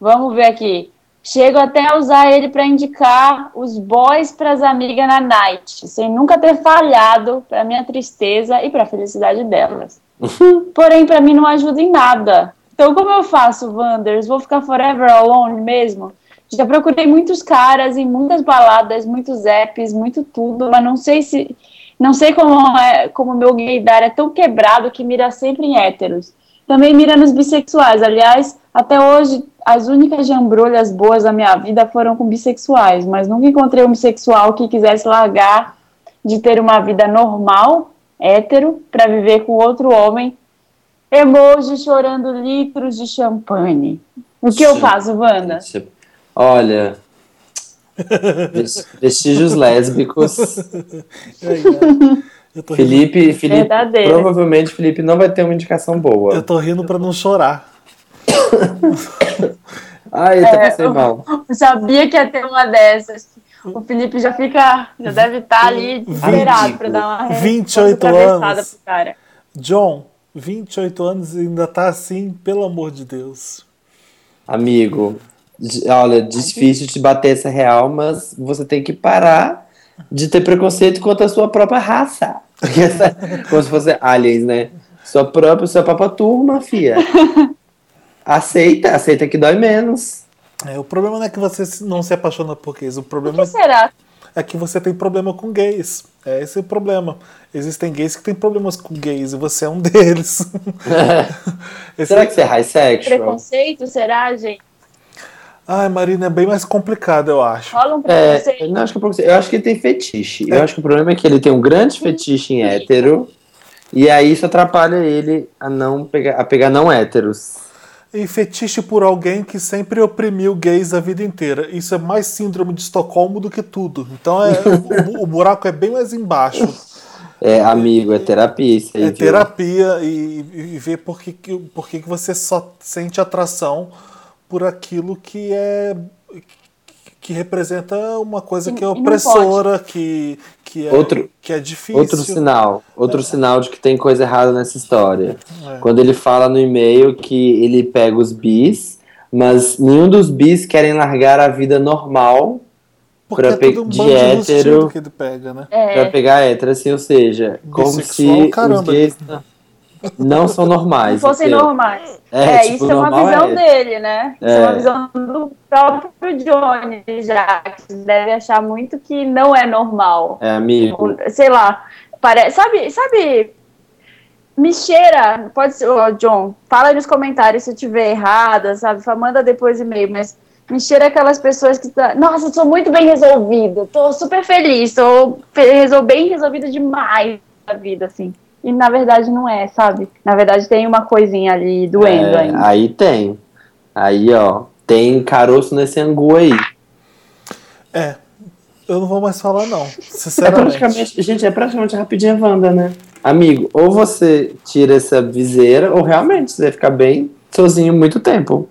Vamos ver aqui. Chego até a usar ele para indicar os boys para as amigas na night, sem nunca ter falhado, para minha tristeza e para a felicidade delas. Porém, para mim não ajuda em nada. Então, como eu faço, Wanders? Vou ficar forever alone mesmo? Já procurei muitos caras em muitas baladas, muitos apps, muito tudo, mas não sei se. Não sei como é como meu gaydar é tão quebrado que mira sempre em héteros. Também mira nos bissexuais. Aliás, até hoje, as únicas jambrolhas boas da minha vida foram com bissexuais, mas nunca encontrei um bissexual que quisesse largar de ter uma vida normal, hétero, para viver com outro homem. Emoji chorando litros de champanhe. O que eu faço, Wanda? Olha. ves- Vestígios lésbicos. Aí? Eu tô rindo, Felipe, Felipe Verdadeira. provavelmente Felipe não vai ter uma indicação boa. eu tô rindo pra não chorar. Ai, eu até passei mal. Eu sabia que ia ter uma dessas. O Felipe já fica, já deve estar ali desesperado para dar uma 28 atravessada anos. pro cara. John, 28 anos e ainda tá assim, pelo amor de Deus. Amigo, olha, difícil te bater essa real, mas você tem que parar de ter preconceito contra a sua própria raça. Porque essa- Como se fosse aliens, né? Sua própria, sua própria turma, fia. Aceita, aceita que dói menos. É, o problema não é que você não se apaixona por gays, o O problema que será? É que você tem problema com gays. É esse o problema. Existem gays que têm problemas com gays e você é um deles. Será que você é high sexual? Preconceito, será, gente? Ai, Marina, é bem mais complicado, eu acho. Rola um É, preconceito. eu não acho que é preconceito. Eu acho que ele tem fetiche. Eu acho que o problema é que ele tem um grande fetiche em hétero. E aí isso atrapalha ele a não pegar, a pegar não héteros. E fetiche por alguém que sempre oprimiu gays a vida inteira. Isso é mais síndrome de Estocolmo do que tudo. Então é, o, o buraco é bem mais embaixo. É, amigo, é terapia isso aí. É viu? terapia e, e ver por que, por que você só sente atração por aquilo que é que representa uma coisa E- que é opressora, que, que, é, Outro- que é difícil. Outro sinal, outro sinal de que tem coisa errada nessa história. É. Quando ele fala no e-mail que ele pega os bis, mas nenhum dos bis querem largar a vida normal Porque pra é um de hétero- que ele pega, né? pra É, pegar hétero, assim, ou seja, como se os caramba. gays não são normais. não fossem normais. É, É, tipo, isso é uma visão é- dele, né? Isso é. É. uma visão do próprio Johnny já, que deve achar muito que não é normal. É, amigo. Ou, Sei lá, parece, sabe, sabe, me cheira, pode ser, ô, John, fala aí nos comentários se eu tiver errada, sabe, manda depois e-mail, mas me cheira aquelas pessoas que tá, nossa, eu sou muito bem resolvida, tô super feliz, tô bem resolvida demais na vida, assim. E na verdade não é, sabe? Na verdade tem uma coisinha ali doendo É, ainda. aí tem. Aí, ó, tem caroço nesse angu aí. É. Eu não vou mais falar, não. É Sinceramente. praticamente, gente, é praticamente rapidinha Wanda, né? Amigo, ou você tira essa viseira, ou realmente você vai ficar bem sozinho muito tempo.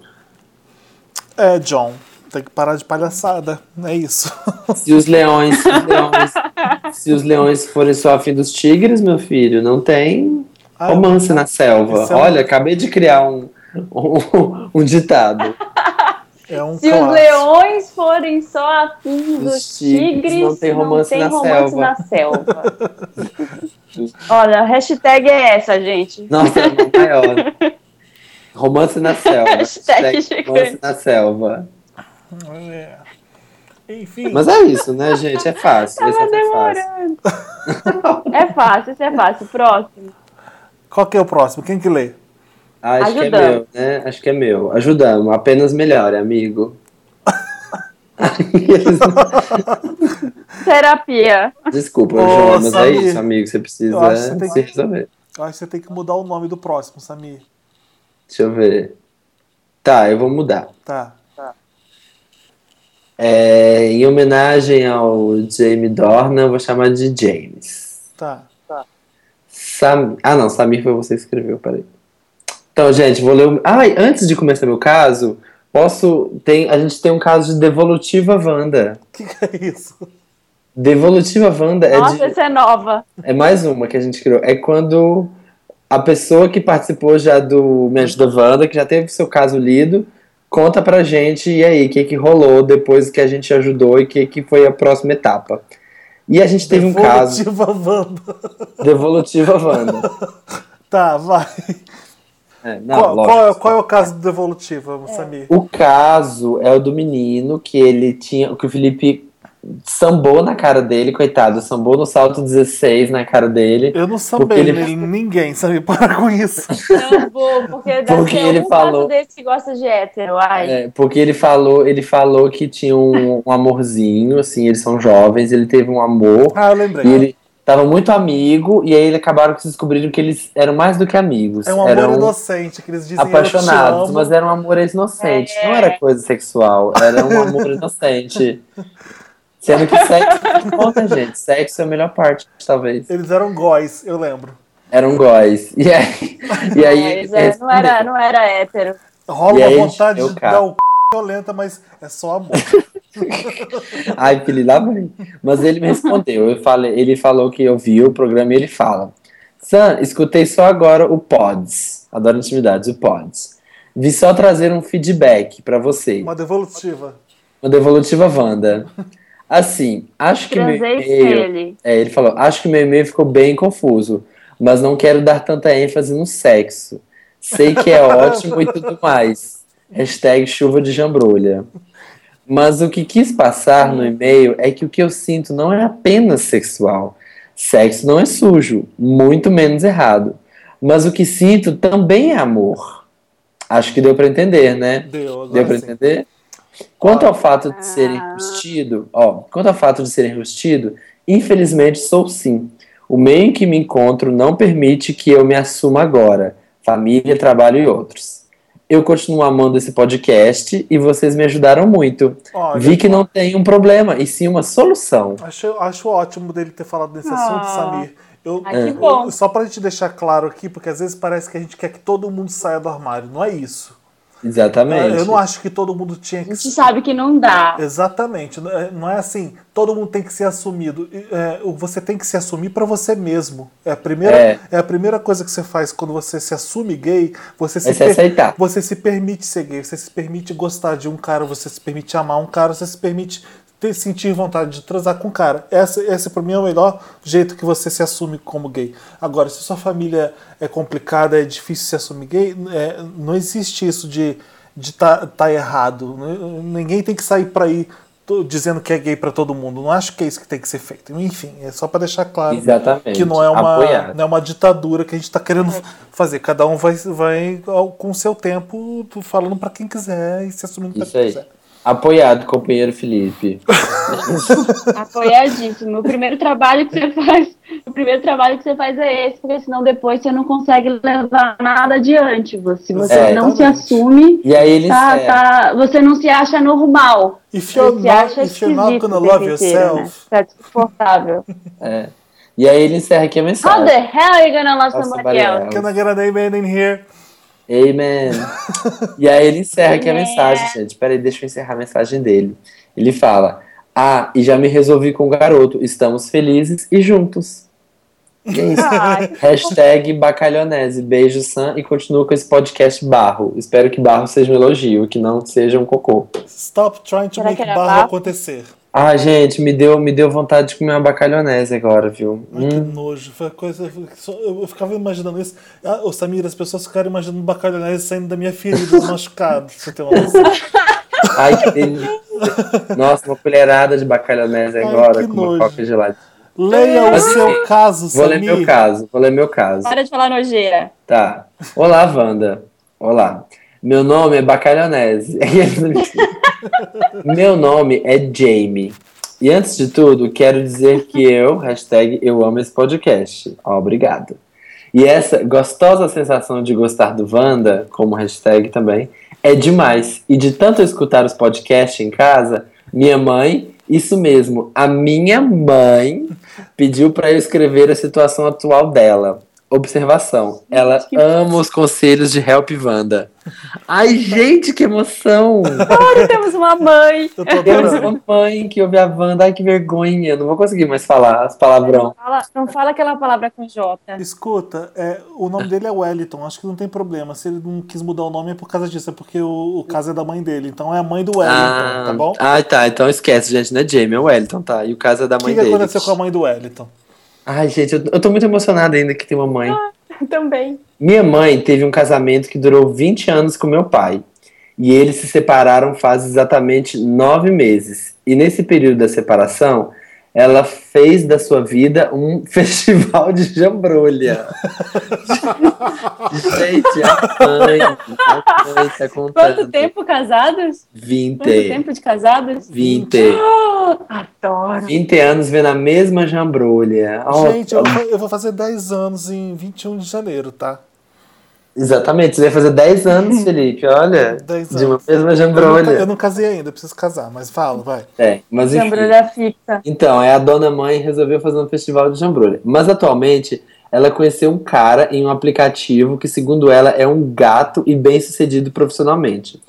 É, John. Tem que parar de palhaçada. É isso. Se os leões, se os leões, se os leões forem só afim dos tigres, meu filho, não tem Ah, romance na selva. É um- Olha, acabei de criar um, um, um ditado. É um Se os clássico. leões forem só afins Os dos tigres, tigres, não tem romance na selva. na selva. Olha, a hashtag é essa, gente. Nossa, é maior. Romance na selva. Hashtag Hashtag romance na selva. É. Enfim. Mas é isso, né, gente? É fácil. Esse Tava é fácil. demorando. É fácil, isso é fácil. Próximo. Qual que é o próximo? Quem que lê? Acho que é meu, né? Acho que é meu. Ajudamos. Apenas melhore, amigo. Terapia. Desculpa, Ô, João, mas é Samir, isso, amigo. Você precisa você tem se que- resolver. Eu acho que você tem que mudar o nome do próximo, Samir. Deixa eu ver. Tá, eu vou mudar. Tá. É, em homenagem ao Jamie Dornan, eu vou chamar de James. Tá. Sam... Ah, não, Samir foi você que escreveu, peraí. Então, gente, vou ler. o- Ai, antes de começar meu caso, posso. Tem... A gente tem um caso de Devolutiva Wanda. O que, que é isso? Devolutiva Wanda é, Nossa, de... essa é nova. é mais uma que a gente criou. É quando a pessoa que participou já do Me Ajuda Wanda, que já teve seu caso lido, conta pra gente e aí, o que, que rolou depois que a gente ajudou e o que, que foi a próxima etapa. E a gente teve um caso. Devolutiva Wanda. Devolutiva Wanda. Tá, vai. É, não, qual, lógico. qual é, qual é o caso do Devolutiva, Samir? O caso é o do menino que ele tinha. que o Felipe sambou na cara dele, coitado, sambou no salto 16 na cara dele. Eu não sambei ele- nele, ninguém, Samir. Para com isso. Não vou, porque deve Porque ter ele falou- desse que gosta de hétero. Ai. É, porque ele falou, ele falou que tinha um, um amorzinho, assim, eles são jovens, ele teve um amor Ah, eu lembrei. e ele tava muito amigo, e aí eles acabaram que se descobriram que eles eram mais do que amigos. É um amor eram inocente, que eles dizem te apaixonados, mas era um amor inocente, É. não era coisa sexual, era um amor inocente. Sendo que sexo não conta, gente. Sexo é a melhor parte, talvez. Eles eram góis, eu lembro. Eram góis. E aí, e aí Mas, é, não, era, não era hétero. Rola E uma aí, vontade eu de dar o c... violenta, mas é só amor. Ai, filho, lá vem. Mas ele me respondeu. Eu falei, ele falou que ouviu o programa e ele fala: Sam, escutei só agora o Pods. Adoro intimidades, o Pods. Vi só trazer um feedback pra você. Uma devolutiva. Uma devolutiva Wanda. Assim, acho que meu e-mail. ele. É, ele falou: Acho que meu e-mail ficou bem confuso, mas não quero dar tanta ênfase no sexo. Sei que é ótimo e tudo mais. Hashtag chuva de jambrolha. Mas o que quis passar no e-mail é que o que eu sinto não é apenas sexual. Sexo não é sujo, muito menos errado. Mas o que sinto também é amor. Acho que deu pra entender, né? Deu, Deu pra sim. entender? Quanto ao fato de ser enrustido, ó, quanto ao fato de ser enrustido, infelizmente sou sim. O meio em que me encontro não permite que eu me assuma agora. Família, trabalho e outros. Eu continuo amando esse podcast e vocês me ajudaram muito. Olha, Vi que não tem um problema, e sim uma solução. Acho, acho ótimo dele ter falado desse Ah. assunto, Samir. Eu, Ah, que eu- bom. só pra gente deixar claro aqui, porque às vezes parece que a gente quer que todo mundo saia do armário. Não é isso. Exatamente. Eu não acho que todo mundo tinha A que gente sabe que não dá. Exatamente. Não é- Não é assim, todo mundo tem que ser assumido. É, você tem que se assumir pra você mesmo. É a, primeira, É. é. a primeira coisa que você faz quando você se assume gay. Você se, É se aceitar. você se permite ser gay, você se permite gostar de um cara, você se permite amar um cara, você se permite ter, sentir vontade de transar com um cara. Essa, esse pra mim é o melhor jeito que você se assume como gay. Agora, se sua família é complicada, é difícil se assumir gay, é, não existe isso de de tá, tá errado. Ninguém tem que sair pra ir dizendo que é gay pra todo mundo. Não acho que é isso que tem que ser feito. Enfim, é só pra deixar claro Exatamente. que não é uma não é uma ditadura que a gente tá querendo fazer. Cada um vai, vai com o seu tempo falando pra quem quiser e se assumindo pra Isso quem aí. quiser. Apoiado, companheiro Felipe. Apoiadíssimo. O primeiro trabalho que você faz, o primeiro trabalho que você faz é esse, porque senão depois você não consegue levar nada adiante. Você- Se você É, não se exatamente. assume, E aí ele tá, tá, você não se acha normal. Você not, acha if you're not gonna o love né? yourself, Tá desconfortável. É. E aí ele encerra aqui a How mensagem. the hell are you gonna love Nossa, somebody Mariela. else? can I get an amen in here? Amen. e aí ele encerra aqui a mensagem, gente. Peraí, deixa eu encerrar a mensagem dele. Ele fala: Ah, e já me resolvi com o garoto. Estamos felizes e juntos. E é isso. Ai, Hashtag bacalhonese. Beijo, Sam. E continua com esse podcast barro. Espero que barro seja um elogio, que não seja um cocô. Stop trying to Será make era barro barro? acontecer. Ah, gente, me deu, me deu vontade de comer uma bacalhonese agora, viu? Ai, que Hum, nojo. Foi coisa, eu ficava imaginando isso. Ah, ô, Samir, as pessoas ficaram imaginando bacalhonese saindo da minha ferida, machucado. Você tem uma noção? ai, que delícia. Nossa, uma colherada de bacalhonese Ai, agora que com uma nojo. coca gelada. Leia o Mas, seu enfim, caso, Vou ler Samir. meu caso, vou ler meu caso. para de falar nojeira. Tá. Olá, Wanda. Olá. Meu nome é Bacalhonese. Meu nome é Jamie. E antes de tudo, quero dizer que eu, hashtag eu amo esse podcast. Obrigado. E essa gostosa sensação de gostar do Wanda, como hashtag também, é demais. E de tanto escutar os podcasts em casa, minha mãe, isso mesmo, a minha mãe pediu para eu escrever a situação atual dela. Observação, ela ama os conselhos de Help Wanda. Ai, gente, que emoção! Olha, temos uma mãe. Temos uma mãe que ouve a Wanda, ai que vergonha, não vou conseguir mais falar as palavrão. Fala- não fala aquela palavra com J. Escuta, é, o nome dele é Wellington, acho que não tem problema. Se ele não quis mudar o nome é por causa disso, é porque o, o caso é da mãe dele. Então é a mãe do Wellington, Ah, tá bom? ah, tá, então esquece, gente, não é Jamie, é o Wellington, tá? E o caso é da O mãe que, que dele. aconteceu com a mãe do Wellington? Ai, gente, eu, eu tô muito emocionada ainda que tem uma mãe. Também. Minha mãe teve um casamento que durou 20 anos com meu pai. E eles se separaram faz exatamente nove meses. E nesse período da separação, ela fez da sua vida um festival de jambrolha. Gente, a mãe, a mãe tá contando. Quanto tempo casados? 20. Quanto tempo de casados? 20. Oh, adoro. 20 anos vendo a mesma jambrolha. Ó, Gente, eu, eu vou fazer 10 anos em 21 de janeiro, tá? Exatamente, você vai fazer 10 anos, Felipe, olha. 10 De uma anos. mesma Eu não, jambrolha. eu não casei ainda, eu preciso casar, mas fala, vai. É, mas enfim. Jambrulha fixa. Então, é a dona mãe resolveu fazer um festival de jambrolha. Mas atualmente, ela conheceu um cara em um aplicativo que, segundo ela, é um gato e bem sucedido profissionalmente.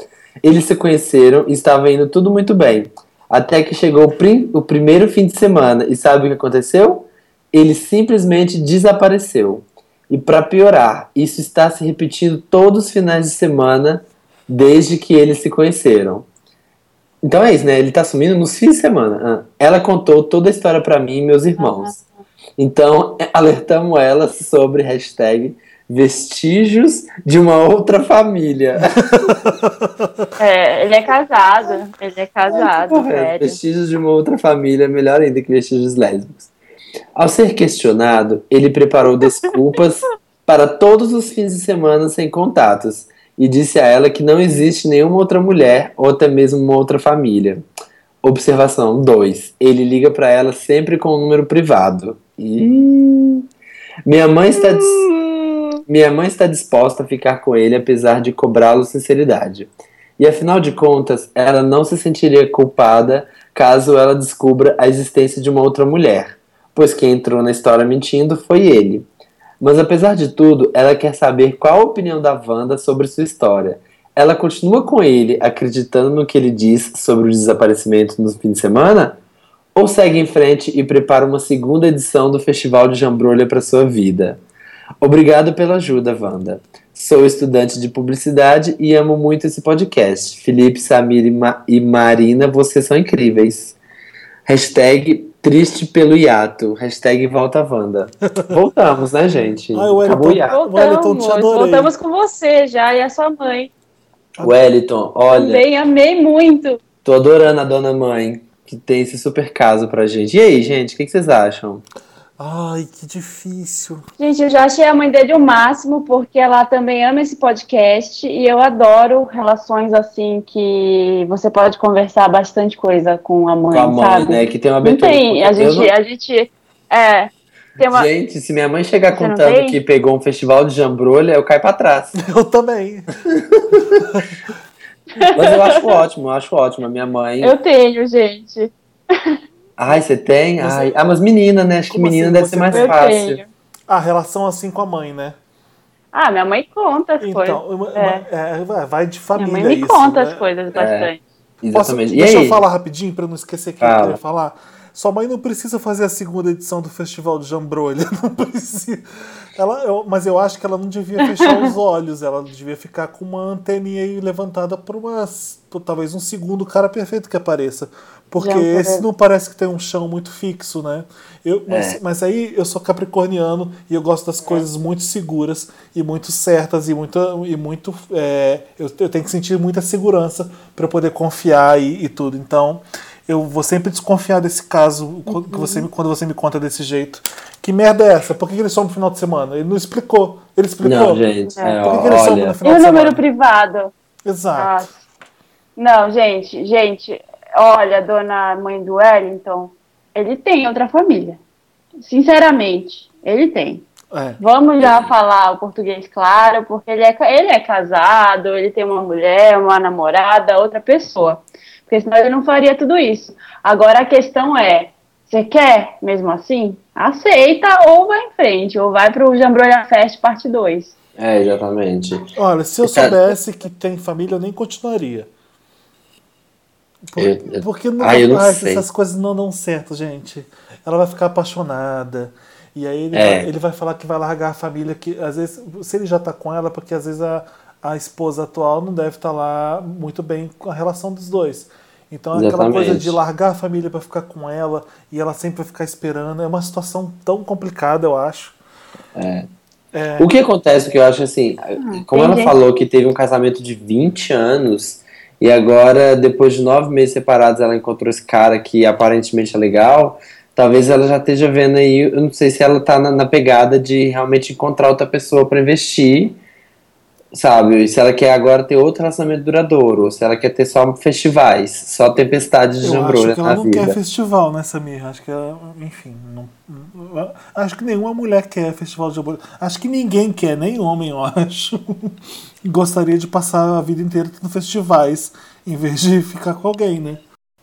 Eles se conheceram e estava indo tudo muito bem. Até que chegou o, prim- o primeiro fim de semana. E sabe o que aconteceu? Ele simplesmente desapareceu. E para piorar, isso está se repetindo todos os finais de semana desde que eles se conheceram. Então é isso, né? Ele tá sumindo nos fins de semana. Ah, Ela contou toda a história para mim e meus irmãos. Então, alertamos ela sobre hashtag vestígios de uma outra família. É, ele é casado. Ele é casado, Correto. velho. Vestígios de uma outra família, melhor ainda que vestígios lésbicos. Ao ser questionado, ele preparou desculpas para todos os fins de semana sem contatos e disse a ela que não existe nenhuma outra mulher ou até mesmo uma outra família. Observação 2. Ele liga para ela sempre com um número privado. Ih. Minha mãe está dis- minha mãe está disposta a ficar com ele apesar de cobrá-lo sinceridade. E afinal de contas, ela não se sentiria culpada caso ela descubra a existência de uma outra mulher, pois quem entrou na história mentindo foi ele. Mas apesar de tudo, ela quer saber qual a opinião da Wanda sobre sua história. Ela continua com ele, acreditando no que ele diz sobre o desaparecimento no fim de semana? Ou segue em frente e prepara uma segunda edição do Festival de Jambrolha para sua vida? Obrigado pela ajuda, Wanda. Sou estudante de publicidade e amo muito esse podcast. Felipe, Samir e, Ma- e Marina, vocês são incríveis. Hashtag triste pelo hiato. Hashtag volta Wanda. Voltamos, né, gente? Ai, o Acabou o hiato. Wellington, te adorei. voltamos com você já e a sua mãe. Wellington, olha, Também amei muito. tô adorando a dona mãe, que tem esse super caso pra gente. E aí, gente, o que, que vocês acham? Ai, que difícil. Gente, eu já achei a mãe dele o máximo, porque ela também ama esse podcast e eu adoro relações assim que você pode conversar bastante coisa com a mãe, Com a mãe, sabe? né? Que tem uma Não abertura. tem, a gente, não- a gente, é, tem uma, Gente, se minha mãe chegar Você não contando que pegou um festival de jambrolha, eu caio pra trás. Eu também. Mas eu acho ótimo, eu acho ótimo. A minha mãe. eu tenho, gente, Ai, você tem? Você- Ai. Ah, mas menina, né? Acho que Como menina assim? deve Você ser mais eu fácil. tenho. A relação assim com a mãe, né? Ah, minha mãe conta as coisas. Então, uma- É. é, vai- de Minha família mãe me isso, conta né? as coisas bastante. Posso, Exatamente. e deixa aí? eu falar rapidinho pra não esquecer que eu Fala. queria falar. Sua mãe não precisa fazer a segunda edição do Festival de Jambrolha, não precisa. Ela, eu- mas eu acho que ela não devia fechar os olhos, ela devia ficar com uma anteninha aí levantada por umas, por talvez um segundo cara perfeito que apareça. Porque esse não parece que tem um chão muito fixo, né? Eu, mas, É. mas aí eu sou capricorniano e eu gosto das coisas muito seguras e muito certas e muito. E muito é, eu, eu tenho que sentir muita segurança para poder confiar e, e tudo. Então eu vou sempre desconfiar desse caso quando, que você, me- quando você me conta desse jeito. Que merda é essa? Por que, que eles somam no final de semana? Ele não explicou. Ele explicou. Não, gente. É. é, Por que, que eles somam olha. no E final o de número semana? privado? Exato. Ah, não, gente, gente, olha, dona mãe do Wellington, ele tem outra família. Sinceramente, ele tem. É. Vamos já falar o português claro, porque ele é, ele é casado, ele tem uma mulher, uma namorada, outra pessoa. Porque senão ele não faria tudo isso. Agora a questão é, você quer mesmo assim? Aceita ou vai em frente, ou vai pro Jambrolha Fest parte 2. É, exatamente. Olha, se eu soubesse que tem família, eu nem continuaria. Por- Eu- eu- porque não, Ah, eu não ah, essas coisas não dão certo, gente. Ela vai ficar apaixonada. E aí ele, É. vai, ele vai falar que vai largar a família, que às vezes, se ele já tá com ela, porque às vezes a, a esposa atual não deve estar lá muito bem com a relação dos dois. Então aquela Exatamente. coisa de largar a família para ficar com ela e ela sempre vai ficar esperando, é uma situação tão complicada, eu acho. É. É, O que acontece, que eu acho assim, como tem ela falou que teve um casamento de 20 anos e agora, depois de nove meses separados, ela encontrou esse cara que aparentemente é legal, talvez ela já esteja vendo aí, eu não sei se ela tá na, na pegada de realmente encontrar outra pessoa para investir, sabe? E se ela quer agora ter outro relacionamento duradouro, ou se ela quer ter só festivais, só tempestade de Eu jambrolha acho que na ela não vida. quer festival, né, Samir? Acho que ela, enfim, não, acho que nenhuma mulher quer festival de jamboree. Acho que ninguém quer, nem homem, eu acho. Gostaria de passar a vida inteira tendo festivais, em vez de ficar com alguém, né?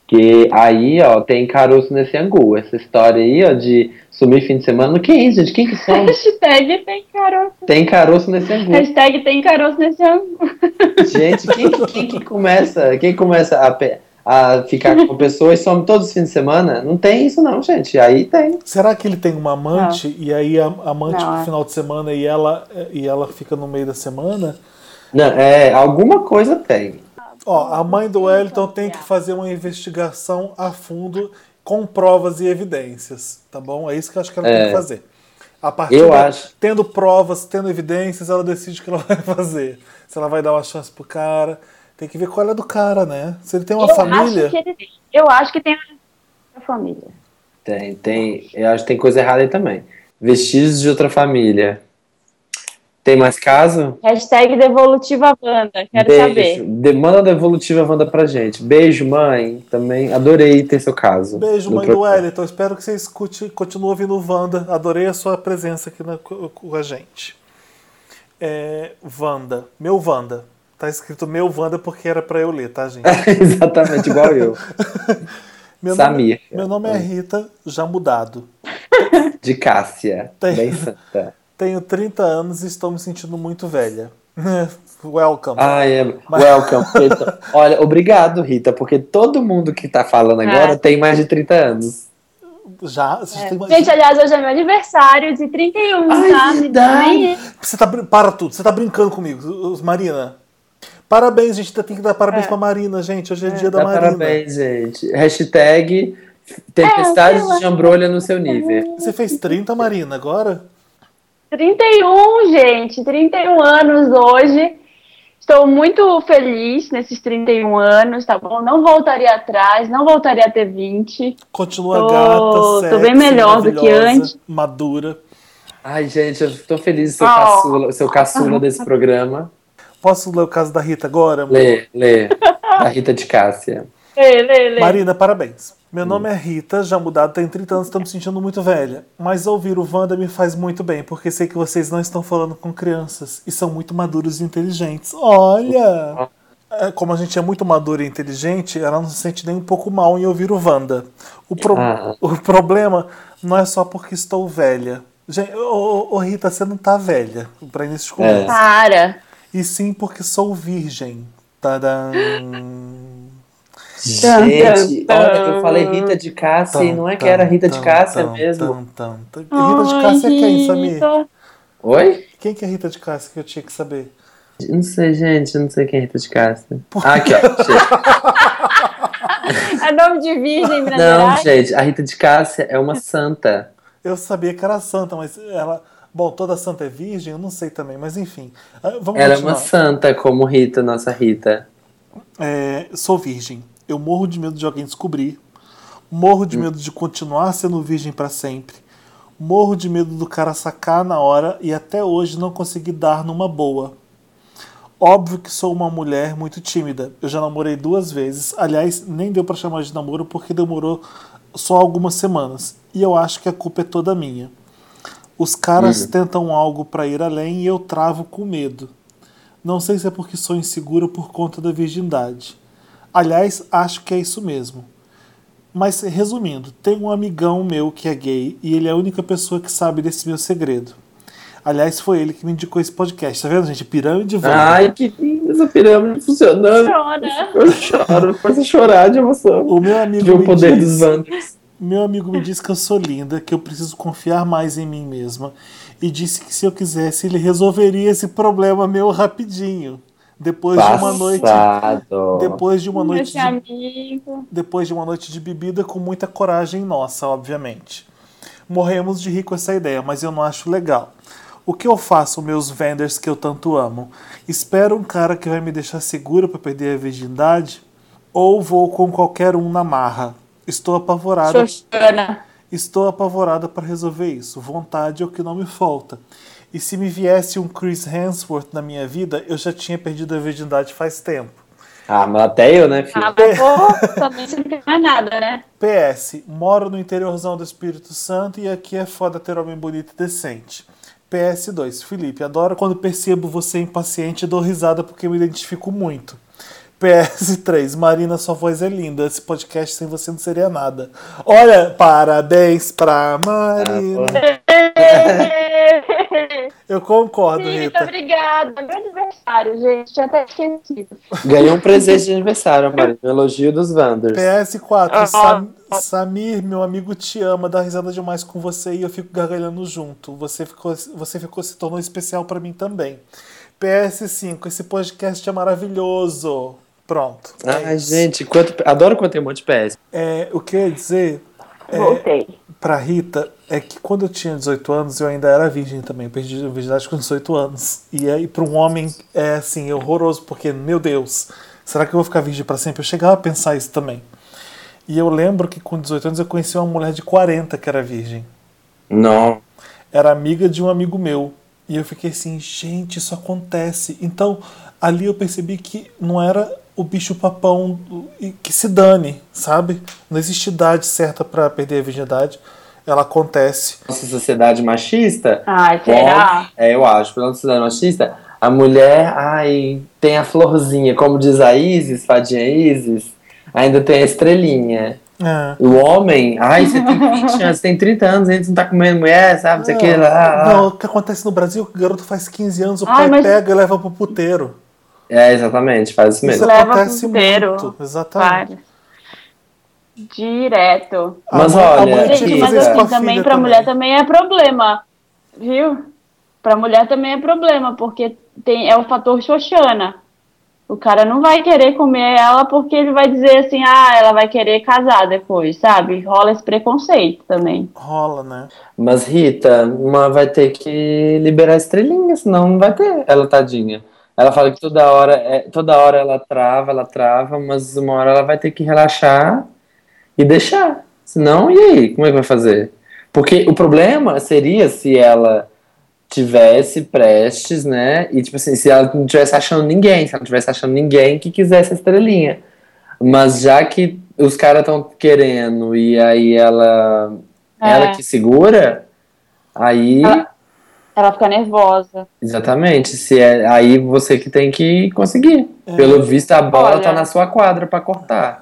Que aí, ó, tem caroço nesse angu. Essa história aí, ó, de sumir fim de semana. Que isso, gente? Quem que são? Hashtag tem caroço. Tem caroço nesse angu. Hashtag tem caroço nesse ângulo. Gente, quem, que- quem que começa, quem começa a, a ficar com a pessoa e some todos os fins de semana. Não tem isso não, gente. Aí tem. Será que ele tem uma amante e aí a a amante Não, no é. final de semana e ela, e ela fica no meio da semana? Não, é, alguma coisa tem. Ó, a mãe do Wellington tem que fazer uma investigação a fundo com provas e evidências, tá bom? É isso que eu acho que ela tem É. que fazer. A partir Eu da- acho. tendo provas, tendo evidências, ela decide o que ela vai fazer. Se ela vai dar uma chance pro cara, tem que ver qual é do cara, né? Se ele tem uma eu família, Acho que ele, eu acho que tem a família. Tem, tem. Eu acho que tem coisa errada aí também. Vestígios de outra família. Tem mais caso? Hashtag devolutiva Wanda, quero Beijo. saber. De- manda a devolutiva Wanda pra gente. Beijo, mãe. Também adorei ter seu caso. Beijo, mãe do programa. Wellington. Espero que você escute, continue ouvindo o Wanda. Adorei a sua presença aqui na- com com a gente. É, Wanda. Meu Wanda. Tá escrito meu Wanda porque era pra eu ler, tá, gente? Exatamente, igual eu. Meu Samir. Nome, meu nome é Rita, já mudado. De Cássia. Tem. Bem santa. Tenho 30 anos e estou me sentindo muito velha. Welcome. Ai, é... welcome. Rita. Olha, obrigado, Rita, porque todo mundo que tá falando agora É. tem mais de 30 anos. Já? Tem mais- Gente, aliás, hoje é meu aniversário de 31, Ai, tá? verdade. Nem- você tá, para tudo, você tá brincando comigo, os- Marina. Parabéns, gente. Tem que dar parabéns É. pra Marina, gente. Hoje é, dia da Dá Marina. parabéns, gente. Hashtag tempestade É, de jambrolha no seu nível. Você fez 30, Marina, agora? 31, gente, 31 anos hoje. Estou muito feliz nesses 31 anos, tá bom? Não voltaria atrás, não voltaria a ter 20. Continua Tô- gata, tô sexy, bem melhor do que antes. Madura. Ai, gente, eu tô feliz de ser Oh. caçula, ser o caçula desse programa. Posso ler o caso da Rita agora? amor? Lê, lê. Da Rita de Cássia. Lê, lê, lê. Marina, parabéns. Meu nome é Rita, já mudado, tenho 30 anos, estou me sentindo muito velha. Mas ouvir o Wanda me faz muito bem, porque sei que vocês não estão falando com crianças e são muito maduros e inteligentes. Olha! É, Como a gente é muito madura e inteligente, ela não se sente nem um pouco mal em ouvir o Wanda. O, pro- Ah. o problema não é só porque estou velha. Gente, ô, ô, ô, Rita, você não tá velha pra início de conversa. Para. E sim porque sou virgem. Tadã. Gente, olha, eu falei Rita de Cássia e não é que era Rita de Cássia mesmo. Rita de Cássia é quem, Samir? Rita. Oi? Quem que é Rita de Cássia que eu tinha que saber? Não sei, gente, eu não sei quem é Rita de Cássia. Ah, aqui, ó. É nome de virgem, Não, gente, a Rita de Cássia é uma santa. Eu sabia que era santa, mas ela. Bom, toda santa é virgem? Eu não sei também, mas enfim. Ah, Vamos Ela é continuar. uma santa, como Rita, nossa Rita. É, sou virgem. Eu morro de medo de alguém descobrir. Morro de medo de continuar sendo virgem pra sempre. Morro de medo do cara sacar na hora e até hoje não consegui dar numa boa. Óbvio que sou uma mulher muito tímida. Eu já namorei duas vezes. Aliás, nem deu pra chamar de namoro porque demorou só algumas semanas. E eu acho que a culpa é toda minha. Os caras tentam algo pra ir além e eu travo com medo. Não sei se é porque sou insegura por conta da virgindade. Aliás, acho que é isso mesmo. Mas resumindo, tem um amigão meu que é gay e ele é a única pessoa que sabe desse meu segredo. Aliás, foi ele que me indicou esse podcast. Tá vendo, gente? Pirâmide Wanda. Ai, que linda essa pirâmide funcionando. Chora. Eu choro, a chorar de emoção. O meu amigo, Ver o me poder diz, dos Wanders. meu amigo me disse que eu sou linda, que eu preciso confiar mais em mim mesma. E disse que se eu quisesse, ele resolveria esse problema meu rapidinho. Depois de uma noite. Passado. Depois de uma noite de depois de uma noite de bebida com muita coragem nossa, obviamente. Morremos de rir com essa ideia, mas eu não acho legal. O que eu faço, meus vendors que eu tanto amo? Espero um cara que vai me deixar segura para perder a virgindade? Ou vou com qualquer um na marra? Estou apavorada. Xoxana. Estou apavorada para resolver isso. Vontade é o que não me falta. E se me viesse um Chris Hemsworth na minha vida, eu já tinha perdido a virgindade faz tempo. Ah, mas até eu, né, filho? Ah, mas pô, também você não tem mais nada, né? PS, moro no interiorzão do Espírito Santo e aqui é foda ter homem bonito e decente. PS2, Felipe, adoro quando percebo você impaciente e dou risada porque me identifico muito. PS3, Marina, sua voz é linda. Esse podcast sem você não seria nada. Olha, parabéns pra Marina. Eu concordo, Rita, Rita. obrigada. Meu aniversário, gente. Tinha até esquecido. Ganhou um presente de aniversário, Maria. Um elogio dos Wanders. PS4, Ah. Sam- Samir, meu amigo te ama, dá risada demais com você e eu fico gargalhando junto. Você ficou, você ficou se tornou especial pra mim também. PS5, esse podcast é maravilhoso. Pronto. é Ai, isso. gente, quanto... adoro quando tem um monte de PS. É, o que eu ia dizer Voltei. pra Rita é que quando eu tinha 18 anos eu ainda era virgem também. Eu perdi a virgindade com 18 anos. E aí, pra um homem, é assim, horroroso, porque, meu Deus, será que eu vou ficar virgem pra sempre? Eu chegava a pensar isso também. E eu lembro que com 18 anos eu conheci uma mulher de 40 que era virgem. Não. Era amiga de um amigo meu. E eu fiquei assim, gente, isso acontece. Então, ali eu percebi que não era o bicho papão que se dane, sabe? Não existe idade certa pra perder a virgindade. Ela acontece. Nossa sociedade machista. Ai, será? homem- É, eu acho. Pela nossa sociedade machista, a mulher, ai, tem a florzinha. Como diz a Isis, fadinha Isis, ainda tem a estrelinha. É. O homem, ai, você tem 20 anos, você tem 30 anos, ainda não tá comendo mulher, sabe? Não sei o que lá. Não, o que acontece no Brasil, o garoto faz 15 anos, o Ai, pai mas- pega e leva pro puteiro. É, exatamente, faz isso Isso mesmo. Leva acontece pro puteiro. muito. Exatamente. Vários. Direto. Mas olha, Gente, que mas assim, também pra mulher também é problema. Viu? Pra mulher também é problema, porque tem, é o fator Xoxana. O cara não vai querer comer ela porque ele vai dizer assim, ah, ela vai querer casar depois, sabe? Rola esse preconceito também. Rola, né? Mas Rita, uma vai ter que liberar estrelinha, senão não vai ter ela, tadinha. Ela fala que toda hora, é, toda hora ela trava, ela trava, mas uma hora ela vai ter que relaxar e deixar. Senão, e aí? Como é que vai fazer? Porque o problema seria se ela tivesse prestes, né? E tipo assim, se ela não tivesse achando ninguém, se ela não tivesse achando ninguém que quisesse a estrelinha. Mas já que os caras estão querendo e aí ela É. ela que segura, aí Ela- Ela fica nervosa. exatamente, se é aí você que tem que conseguir. Pelo visto a bola Olha. tá na sua quadra pra cortar,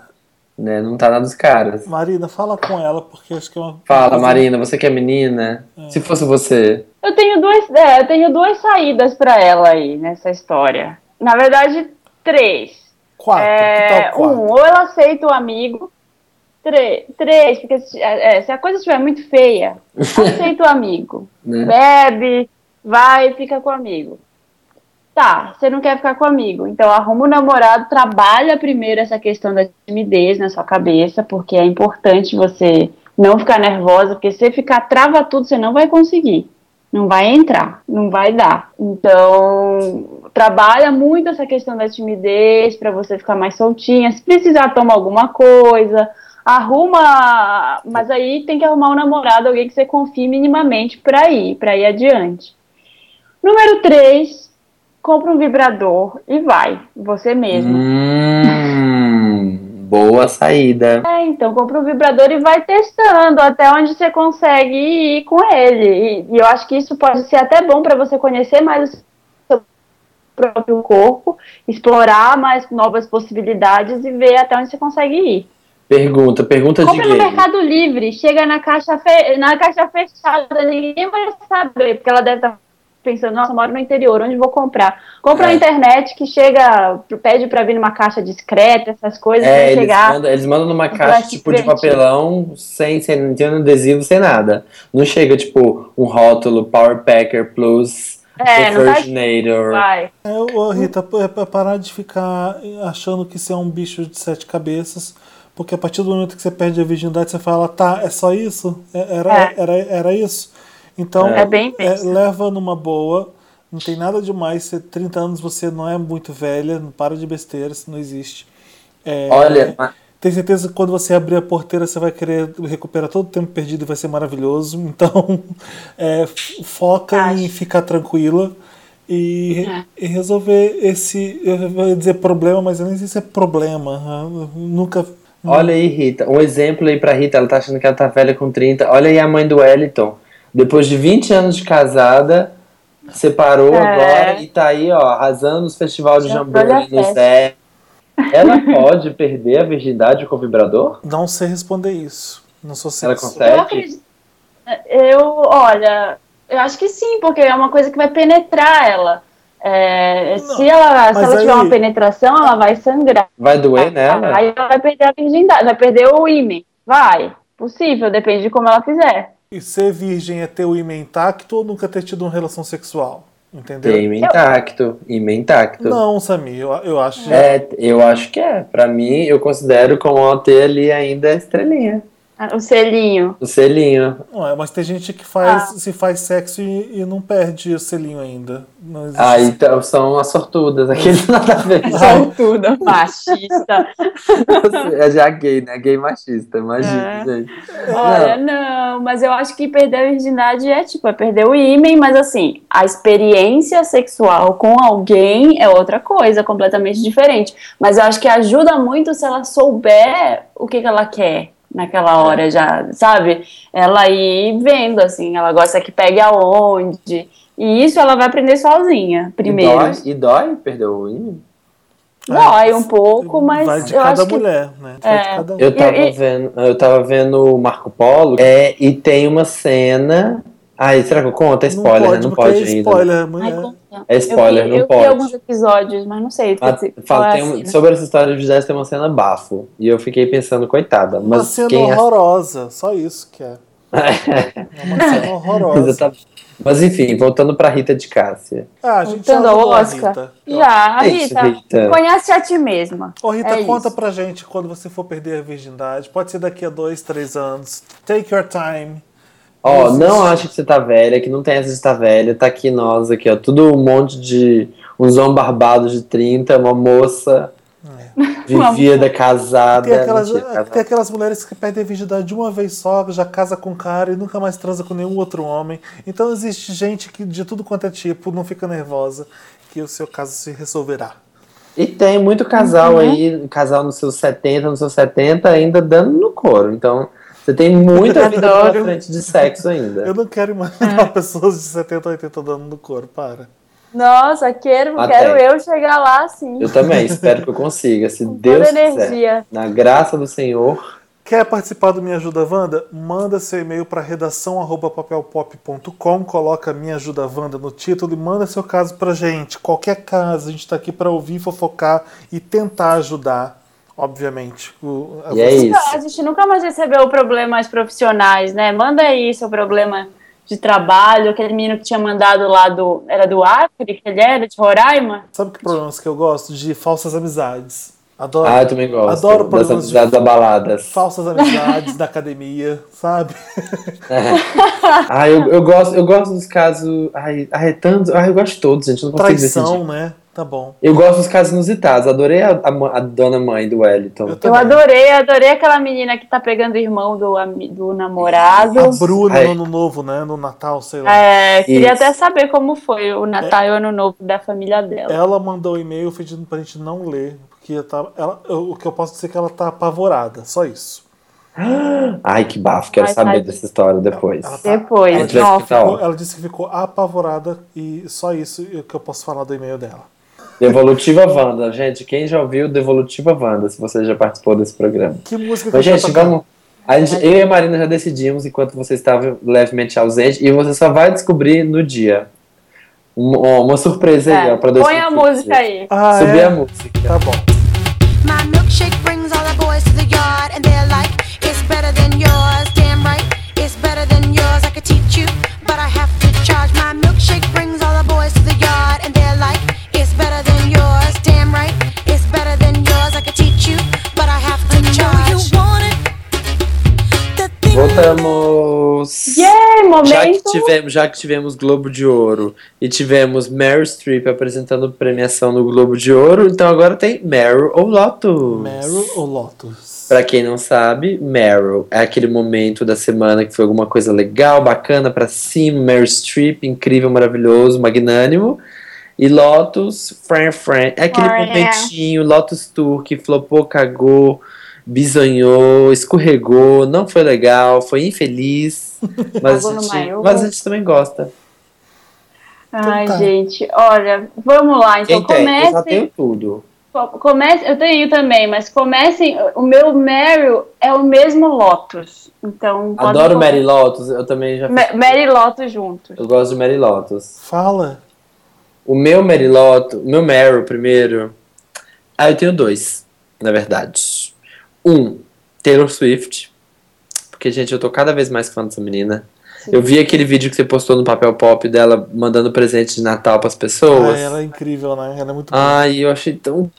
né? Não tá na dos caras. Marina, fala com ela, porque acho que é uma. Fala, coisa- Marina, você que é menina, se fosse você, Eu tenho duas, é, eu tenho duas saídas pra ela aí nessa história. Na verdade, três. Quatro, que É, tal quatro? um, ou ela aceita o amigo. Três, três porque se, é, se a coisa estiver muito feia, aceita o amigo. né? Bebe, vai e fica com o amigo. Tá, você não quer ficar com amigo. Então arruma um namorado, trabalha primeiro essa questão da timidez na sua cabeça, porque é importante você não ficar nervosa, porque se ficar trava tudo, você não vai conseguir. Não vai entrar, não vai dar. Então, trabalha muito essa questão da timidez para você ficar mais soltinha. Se precisar, toma alguma coisa. Arruma. Mas aí tem que arrumar um namorado, alguém que você confie minimamente para ir, para ir adiante. Número 3, compra um vibrador e vai, você mesmo. Hum, boa saída. É, então compra um vibrador e vai testando até onde você consegue ir com ele. E, e eu acho que isso pode ser até bom para você conhecer mais o seu próprio corpo, explorar mais novas possibilidades e ver até onde você consegue ir. Pergunta, pergunta de Compra no. Mercado Livre, chega na caixa, fe- na caixa fechada, ninguém vai saber, porque ela deve estar pensando, nossa, eu moro no interior, onde vou comprar? Compra É. na internet que chega, pede pra vir numa caixa discreta, essas coisas, É, vai eles chegar. mandam, eles mandam numa Um caixa tipo de papelão, sem, sem não adesivo, sem nada. Não chega tipo um rótulo Power Packer Plus É, não Refrigerator. Vai. É, ô, Rita, é pra parar de ficar achando que você é um bicho de sete cabeças, porque a partir do momento que você perde a virgindade, você fala, tá, é só isso? É- Era, É. era, era isso? Então, É bem é, leva numa boa, não tem nada demais, você, 30 anos você não é muito velha, não para de besteira, isso não existe. É, Olha, Tenho certeza que quando você abrir a porteira, você vai querer recuperar todo o tempo perdido e vai ser maravilhoso. Então, é, foca Acho. em ficar tranquila e, É. e resolver esse, eu vou dizer problema, mas eu nem sei se é problema. eu nunca. olha aí, Rita. Um exemplo aí pra Rita, ela tá achando que ela tá velha com 30. Olha aí a mãe do Wellington. Depois de 20 anos de casada, separou É. agora e tá aí, ó, arrasando nos festivais de jamboree no. Ela pode perder a virgindade com o vibrador? Não sei responder isso. Não sou Ela sexo. consegue? Eu acredito. Eu, olha, eu acho que sim, porque é uma coisa que vai penetrar ela. É, Não, se ela, se ela tiver aí- uma penetração, ela vai sangrar. Vai doer nela? Aí ela vai perder a virgindade, vai perder o ímã. Vai. Possível, depende de como ela fizer. E ser virgem é ter o ímã intacto ou nunca ter tido uma relação sexual? Entendeu? Tem intacto. Ímã intacto. Não, Samir, eu, eu acho. É, eu acho que é. Pra mim, eu considero como ela ter ali ainda a estrelinha. Ah, O selinho. O selinho. Não é, mas tem gente que faz, Ah. se faz sexo e, e não perde o selinho ainda. Não existe. Aí então, são as sortudas. Aqueles nada a ver. São tudo. Machista. É já gay, né? Gay machista, imagina, É. gente. Olha, não, mas eu acho que perder a virgindade é tipo, é perder o ímã, mas assim, a experiência sexual com alguém é outra coisa, completamente diferente. Mas eu acho que ajuda muito se ela souber o que, que ela quer naquela hora já, sabe? Ela ir vendo, assim, ela gosta que pegue aonde. E isso ela vai aprender sozinha, primeiro. E dói, e dói perder o ímã? Dói um pouco, mas Vai de eu cada acho que mulher, né? Vai de É. cada um. Eu tava E- e- vendo, eu tava vendo o Marco Polo, é, e tem uma cena. Ai, será que eu conto? É spoiler, né? Não porque pode é ainda. spoiler, Ai, conta. É spoiler, eu vi, não eu pode. vi alguns episódios, mas não sei. Ah, se- fala- é a tem uma- cena. sobre essa história de Jazz tem uma cena bafo. E eu fiquei pensando, coitada. Uma Mas cena quem horrorosa, só isso que é. É uma cena horrorosa. Mas enfim, voltando pra Rita de Cássia. Ah, a gente Voltando já ao falou a Oscar. Rita. Já, É isso, Rita, Rita. conhece a ti mesma. Ô Rita, É conta isso. pra gente quando você for perder a virgindade. Pode ser daqui a dois, três anos. Take your time. Ó, não acha que você tá velha, que não tem essa de estar velha. Tá aqui nós, aqui, ó. Tudo um monte de. Uns homens barbados de 30, uma moça vivida, casada. Tem aquelas, Mentira, casada. tem aquelas mulheres que perdem a virgindade de uma vez só, já casa com um cara e nunca mais transa com nenhum outro homem. Então existe gente que de tudo quanto é tipo não fica nervosa, que o seu caso se resolverá. E tem muito casal Uhum. aí, casal nos seus 70, nos seus 70, ainda dando no couro. Então, você tem muita vida pela frente de sexo ainda. Eu não quero imaginar pessoas de 70, 80 dando no couro, para. Nossa, quero, Até. quero eu chegar lá assim. Eu também, espero que eu consiga, se com Deus toda quiser. energia. Na graça do Senhor. Quer participar do Me Ajuda Wanda? Manda seu e-mail para redação@papelpop.com, coloca Me Ajuda Wanda no título e manda seu caso pra gente. Qualquer caso, a gente tá aqui para ouvir, fofocar e tentar ajudar, obviamente. o- a E é isso. A gente nunca mais recebeu problemas profissionais, né? Manda aí seu problema de trabalho, aquele menino que tinha mandado lá do. Era do Acre, que ele era, de Roraima? Sabe que problemas que eu gosto? De falsas amizades. Adoro. Ah, eu também gosto. Adoro das problemas de amizades abaladas. falsas amizades da academia, sabe? Ah, eu, eu, gosto, eu gosto dos casos. Ai, ai, é tanto. Ai, eu gosto de todos, gente. Não. Traição, né? Tá bom. Eu gosto dos casos inusitados. Adorei a, a, a dona mãe do Wellington. Eu Eu adorei, adorei aquela menina que tá pegando o irmão do, do namorado. A Bruna Ai. no ano novo, né? No Natal, sei lá. É, queria Isso. até saber como foi o Natal e o Ano Novo da família dela. Ela mandou um e-mail pedindo pra gente não ler, eu tava- ela- eu- o que eu posso dizer é que ela tá apavorada, só isso. Ai, que bafo. Quero Ai, saber ai. dessa história depois. Ela, tá- Depois, A gente vai nossa. escutar, ó. ficou- ela disse que ficou apavorada e só isso é o que eu posso falar do e-mail dela. Devolutiva Wanda. Gente, quem já ouviu Devolutiva Wanda, se você já participou desse programa. Que música que Mas, a gente, tá vamos. A gente, eu e a Marina já decidimos enquanto você estava levemente ausente e você só vai descobrir no dia. Uma, uma surpresa aí, É, ó, pra põe a 2015. música aí. Ah, Subir é? a música. Tá bom. My milkshake brings all the boys to the yard, and they're like, it's better than yours. Damn right, it's better than yours. I could teach you, but I have to charge. My milkshake brings all the boys to the yard, and they're like, it's better than yours. Damn right, it's better than yours. I could teach you, but I have to charge. You want Yeah, Já que, momento. tivemos, já que tivemos Globo de Ouro e tivemos Meryl Streep apresentando premiação no Globo de Ouro, então agora tem Meryl ou Lotus. Meryl ou Lotus? Pra quem não sabe, Meryl é aquele momento da semana que foi alguma coisa legal, bacana, pra cima, Meryl Streep, incrível, maravilhoso, magnânimo. E Lotus, Fran Fran, é aquele Fran. momentinho, Lotus Tour, que flopou, cagou, bisonhou, escorregou, não foi legal, foi infeliz, mas, a gente, mas a gente também gosta. Ai, Então tá. gente, olha, vamos lá. Então Quem tem? Eu comece. tenho tudo. Co- Comece, eu tenho também, mas comecem. O meu Meryl é o mesmo Lotus. Então. Adoro colocar- Mary Lotus, eu também já fiz. Ma- Mary Lotus juntos. Eu gosto de Mary Lotus. Fala. O meu Mary Lotus, o meu Meryl primeiro. Ah, eu tenho dois, na verdade. Um, Taylor Swift. Porque, gente, eu tô cada vez mais fã dessa menina. Eu vi aquele vídeo que você postou no papel pop dela mandando presente de Natal pras pessoas. Ai, ela é incrível, né? Ela é muito boa. Ai, eu achei tão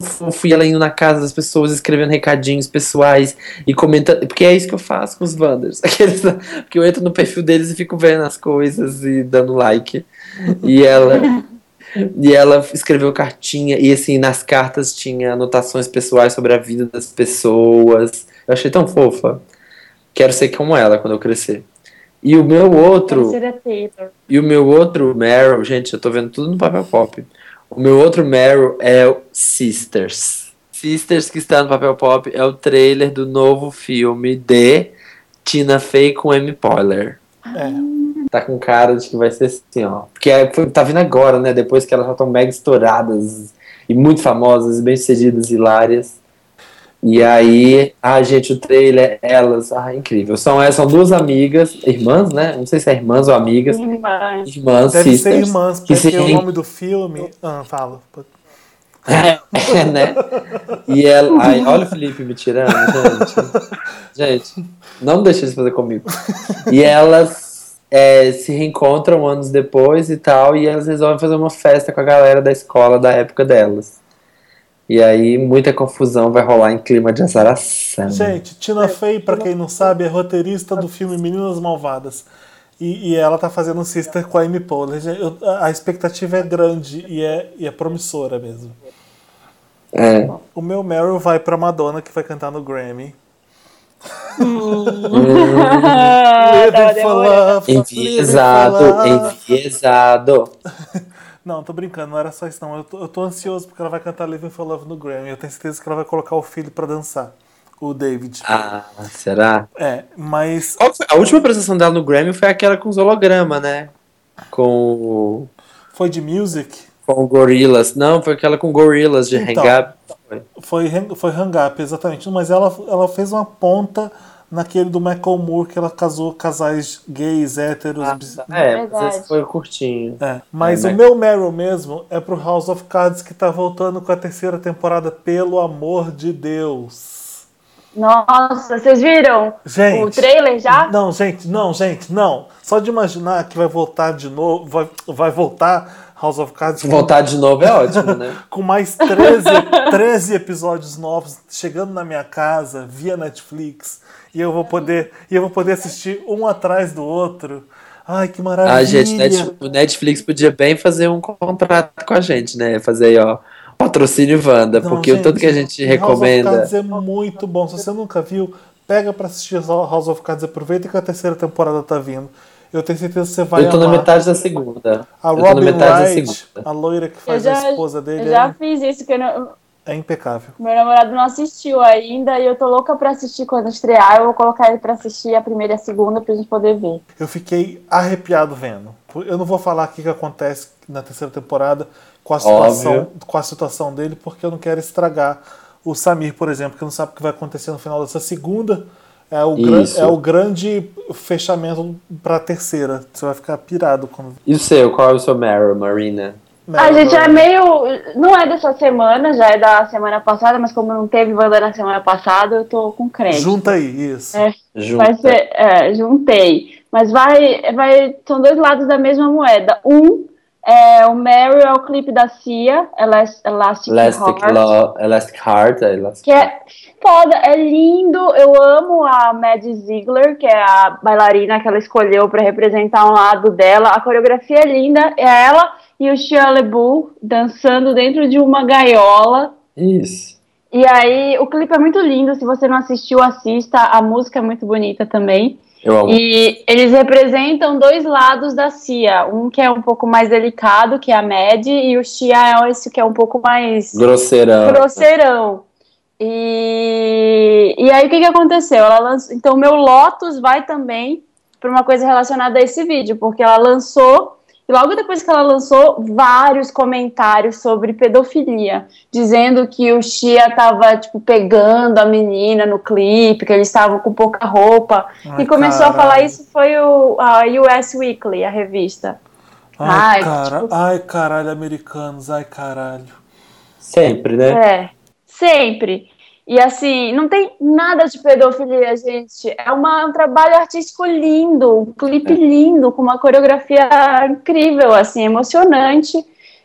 fofo e ela indo na casa das pessoas, escrevendo recadinhos pessoais e comentando. Porque é isso que eu faço com os Wanders. Aqueles, porque eu entro no perfil deles e fico vendo as coisas e dando like. E ela. E ela escreveu cartinha, e assim, nas cartas tinha anotações pessoais sobre a vida das pessoas. Eu achei tão fofa. Quero ser como ela quando eu crescer. E o meu outro. E o meu outro Meryl, gente, eu tô vendo tudo no papel pop. O meu outro Meryl é o Sisters. Sisters, que está no papel pop, é o trailer do novo filme de Tina Fey com Amy Poehler. É. Tá com cara de que vai ser assim, ó. Porque é- foi- tá vindo agora, né? Depois que elas já estão mega estouradas e muito famosas, bem sucedidas, hilárias. E aí, ah, gente, o trailer, elas, ah, incrível. São, é, são duas amigas, irmãs, né? Não sei se é irmãs ou amigas. Irmãs. Irmãs, Deve sisters. ser irmãs, que porque se o nome do filme. Ah, fala. É, né? E ela. Ai, olha o Felipe me tirando, gente. Gente, não deixa isso fazer comigo. E elas é, se reencontram anos depois e tal, e elas resolvem fazer uma festa com a galera da escola da época delas. E aí muita confusão vai rolar em clima de azaração. Gente, Tina Fey, pra quem não sabe, é roteirista do filme Meninas Malvadas. E, e ela tá fazendo um sister com a Amy Poehler. Eu- a expectativa é grande e é, e é promissora mesmo. É. O meu Meryl vai pra Madonna, que vai cantar no Grammy. For Enviesado, enviesado. Não, tô brincando, não era só isso não. Eu tô, eu tô ansioso porque ela vai cantar Living for Love no Grammy. Eu tenho certeza que ela vai colocar o filho pra dançar. O David. Ah, será? É, mas? A última apresentação dela no Grammy foi aquela com os holograma, né? Com o. foi de music. Com o Gorillaz. Não, foi aquela com Gorillaz de Então. Hang Up. Foi. Foi, hang- foi Hang Up, exatamente. Mas ela, ela fez uma ponta naquele do Michael Moore que ela casou casais gays, héteros. bis- É, mas Verdade. esse foi curtinho. É, mas É, o mas- meu Meryl mesmo é pro House of Cards que tá voltando com a terceira temporada, pelo amor de Deus. Nossa, vocês viram Gente. o trailer já? Não, gente, não, gente, não. Só de imaginar que vai voltar de novo, vai, vai voltar House of Cards Se com, voltar de novo é ótimo, né? com mais 13, 13 episódios novos chegando na minha casa via Netflix e eu vou poder e eu vou poder assistir um atrás do outro. Ai, que maravilha. Ah, gente, Net- o Netflix podia bem fazer um contrato com a gente, né? Fazer aí, ó, patrocínio Wanda, Não, porque o tanto que a gente recomenda. House of Cards é muito bom. Se você nunca viu, pega pra assistir House of Cards. Aproveita que a terceira temporada tá vindo. Eu tenho certeza que você vai Eu tô na amar. metade da segunda. A eu tô na Robin Wright, segunda. a loira que faz já, a esposa dele, eu já é, fiz isso, que eu não- é impecável. meu namorado não assistiu ainda e eu tô louca pra assistir quando estrear. Eu vou colocar ele pra assistir a primeira e a segunda pra gente poder ver. Eu fiquei arrepiado vendo. Eu não vou falar o que que acontece na terceira temporada com a situação, Óbvio. com a situação dele, porque eu não quero estragar o Samir, por exemplo, que não sabe o que vai acontecer no final dessa segunda. É o, gran- é o grande fechamento pra terceira. Você vai ficar pirado quando. E o seu? Qual é o seu Meryl, Marina? A gente é meio. Não é dessa semana, já é da semana passada, mas como não teve Wanda na semana passada, eu tô com crédito. Junta aí, isso. É, Junta. vai ser, é, juntei. Mas vai, vai. São dois lados da mesma moeda. Um é o Mary é o clipe da Cia, Elas- Elastic, Elastic, Heart, Lo- Elastic Heart. é Elastic que é foda, é lindo. Eu amo a Mad Ziegler, que é a bailarina que ela escolheu pra representar um lado dela. A coreografia é linda, é ela e o Shia LaBeouf dançando dentro de uma gaiola. Isso. E aí, o clipe é muito lindo. Se você não assistiu, assista. A música é muito bonita também. E eles representam dois lados da Cia. Um que é um pouco mais delicado, que é a Mad, e o Chia é esse que é um pouco mais Grosseirão. grosseirão. E, e aí, o que, que aconteceu? Ela lançou, então, o meu Lotus vai também para uma coisa relacionada a esse vídeo, porque ela lançou E logo depois que ela lançou, vários comentários sobre pedofilia, dizendo que o Shia tava, tipo, pegando a menina no clipe, que eles estavam com pouca roupa. Ai, e começou a caralho. falar isso foi o a US Weekly, a revista. Ai, Ai, cara, tipo- ai, caralho, americanos, ai, caralho. Sempre, né? É, sempre. E assim, não tem nada de pedofilia, gente. É uma- um trabalho artístico lindo, um clipe lindo, com uma coreografia incrível, assim, emocionante.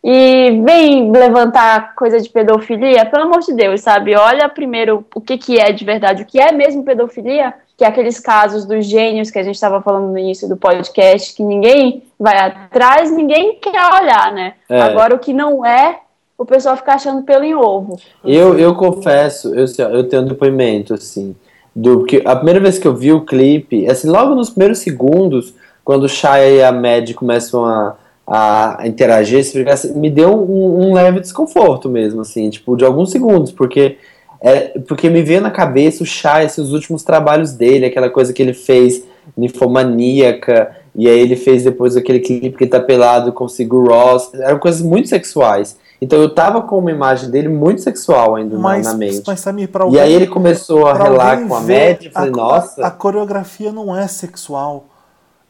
E vem levantar coisa de pedofilia, pelo amor de Deus, sabe? Olha primeiro o que, que é de verdade, o que é mesmo pedofilia, que é aqueles casos dos gênios que a gente estava falando no início do podcast, que ninguém vai atrás, ninguém quer olhar, né? É. Agora, o que não é, o pessoal fica achando pelo em ovo. Eu, eu confesso, eu, assim, eu tenho um depoimento, assim, do que a primeira vez que eu vi o clipe, assim, logo nos primeiros segundos, quando o Shia e a Mad começam a, a interagir, ficar assim, me deu um, um leve desconforto mesmo, assim, tipo, de alguns segundos, porque é, porque me veio na cabeça o Shia, assim, os últimos trabalhos dele, aquela coisa que ele fez, Ninfomaníaca, e aí ele fez depois aquele clipe que ele tá pelado com o Sigur Ross, eram coisas muito sexuais. Então eu tava com uma imagem dele muito sexual ainda na- Mas, na mente. mas Samir, pra E alguém, aí ele começou a relar com a ver, Mad, eu falei, a, nossa. A, coreografia não é sexual.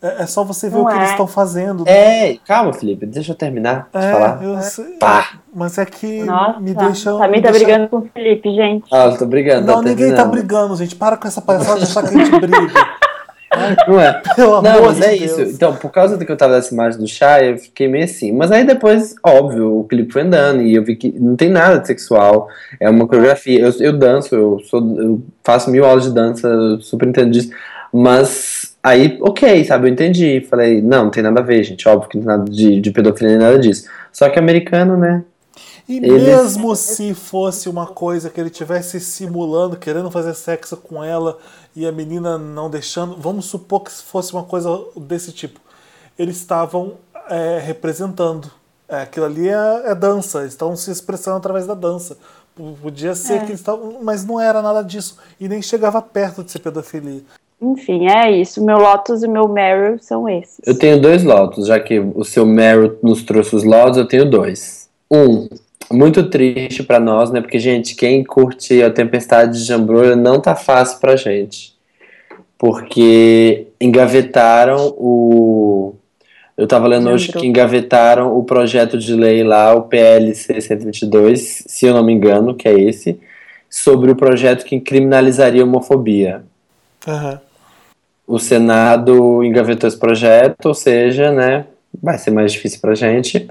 É, é só você ver Não o que é. eles estão fazendo. É, calma, Felipe, deixa eu terminar de É, falar. eu sei. Pá. Mas é que Nossa, me deixa. Samir tá deixa- brigando com o Felipe, gente. Ah, eu tô brigando. Não, tá ninguém tá terminando. brigando, gente. Para com essa palhaçada de achar que a gente briga. Não é? Pelo Não, mas de é Deus. isso. Então, por causa do que eu tava dessa imagem do chá, eu fiquei meio assim. Mas aí depois, óbvio, o clipe foi andando e eu vi que não tem nada de sexual. É uma coreografia. Eu, eu danço, eu, sou, eu faço mil aulas de dança, eu super entendo disso. Mas aí, ok, sabe, eu entendi. Falei, não, não tem nada a ver, gente. Óbvio que não tem nada de, de pedofilia nem nada disso. Só que americano, né? E Eles- mesmo se fosse uma coisa que ele tivesse simulando, querendo fazer sexo com ela e a menina não deixando, vamos supor que fosse uma coisa desse tipo. Eles estavam é, representando. É, aquilo ali é, é dança, eles estavam se expressando através da dança. Podia ser que eles estavam. Mas não era nada disso. E nem chegava perto de ser pedofilia. Enfim, é isso. Meu Lotus e meu Meryl são esses. Eu tenho dois lotos, já que o seu Meryl nos trouxe os lotos, eu tenho dois. Um, muito triste pra nós, né? Porque, gente, quem curte a Tempestade de Jambrolha não tá fácil pra gente. Porque engavetaram o. Eu tava lendo hoje que engavetaram o projeto de lei lá, o PLC 122, se eu não me engano, que é esse, sobre o projeto que criminalizaria a homofobia Aham. o Senado engavetou esse projeto, ou seja, né, vai ser mais difícil pra gente.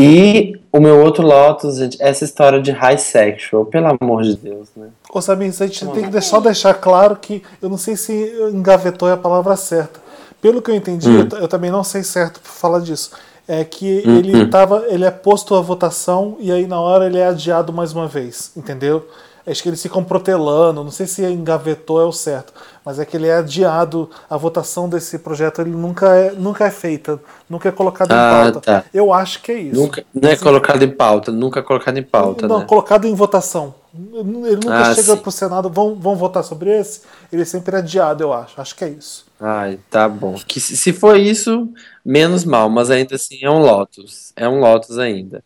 E o meu outro Lotus, gente, essa história de high sexual, pelo amor de Deus, né? Ô Samir, a gente tem que deixar, deixar claro que eu não sei se engavetou é a palavra certa. Pelo que eu entendi, eu, t- eu também não sei certo por falar disso. É que ele tava, ele é posto à votação e aí na hora ele é adiado mais uma vez, entendeu? Acho que eles ficam protelando, não sei se engavetou é o certo, mas é que ele é adiado, a votação desse projeto ele nunca é, nunca é feita, nunca é colocado em Ah, pauta. tá. Eu acho que é isso. Nunca, não é colocado em pauta, nunca é colocado em pauta, não, né? colocado em votação. Ele nunca Ah, chega sim. pro Senado, vão, vão votar sobre esse. Ele é sempre adiado, eu acho. Acho que é isso. Ai, tá bom. Que se, se for isso, menos mal, mas ainda assim é um Lotus. É um Lotus ainda.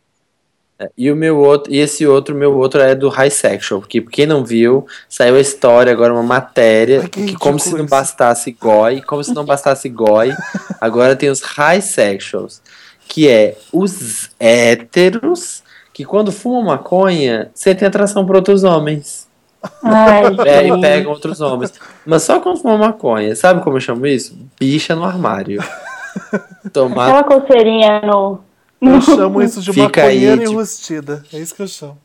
É, e o meu outro, e esse outro, meu outro é do High Sexual, porque quem não viu, saiu a história agora, uma matéria, Ai, que que, como se não bastasse goi, como se não bastasse goi, agora tem os High Sexuals, que é os héteros que quando fumam maconha, sentem atração por outros homens. Ai, É, e pegam outros homens. Mas só quando fumam maconha. Sabe como eu chamo isso? Bicha no armário. Tomar. Aquela coceirinha no. Eu chamo isso de Fica aí, maconheira tipo- enrustida. É isso que eu chamo.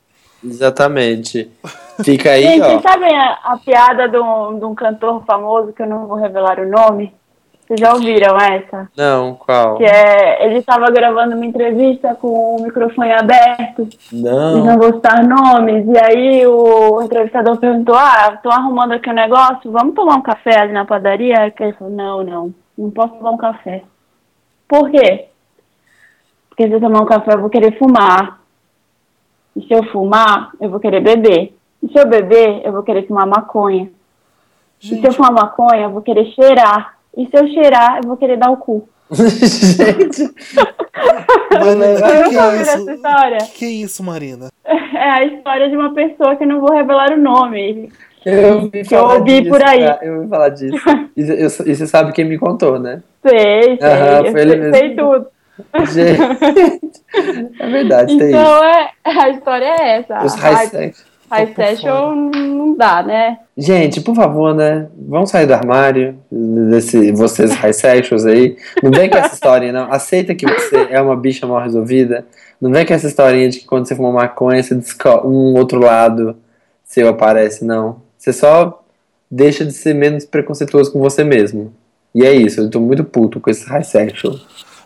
Exatamente. Fica aí, Gente, ó. vocês sabem a, a piada de um, de um cantor famoso, que eu não vou revelar o nome? Vocês já ouviram essa? Não, qual? Que é, ele estava gravando uma entrevista com o microfone aberto e Não. não vou citar nomes. E aí o entrevistador perguntou: Ah, tô arrumando aqui um negócio, vamos tomar um café ali na padaria? Aí ele falou: Não, não, não posso tomar um café. Por quê? Porque se eu tomar um café eu vou querer fumar. E se eu fumar, eu vou querer beber. E se eu beber, eu vou querer fumar maconha. E se eu Gente, fumar maconha, eu vou querer cheirar. E se eu cheirar, eu vou querer dar o cu. Gente, o que, que é isso? história. O que, que é isso, Marina? É a história de uma pessoa que eu não vou revelar o nome. eu ouvi Que eu ouvi disso, por aí. tá? Eu ouvi falar disso. E, eu- e você sabe quem me contou, né? Sei, sei, Aham, eu foi ele sei, mesmo. sei tudo. Gente, é verdade, tem isso. Então, é, a história é essa. Os High, high session não dá, né? Gente, por favor, né? Vamos sair do armário, desse, vocês high sexuals aí. Não vem com essa historinha, não. Aceita que você é uma bicha mal resolvida. Não vem com essa historinha de que quando você fuma maconha, você desco- um outro lado seu aparece, não. Você só deixa de ser menos preconceituoso com você mesmo. E é isso, eu tô muito puto com esse high sexual.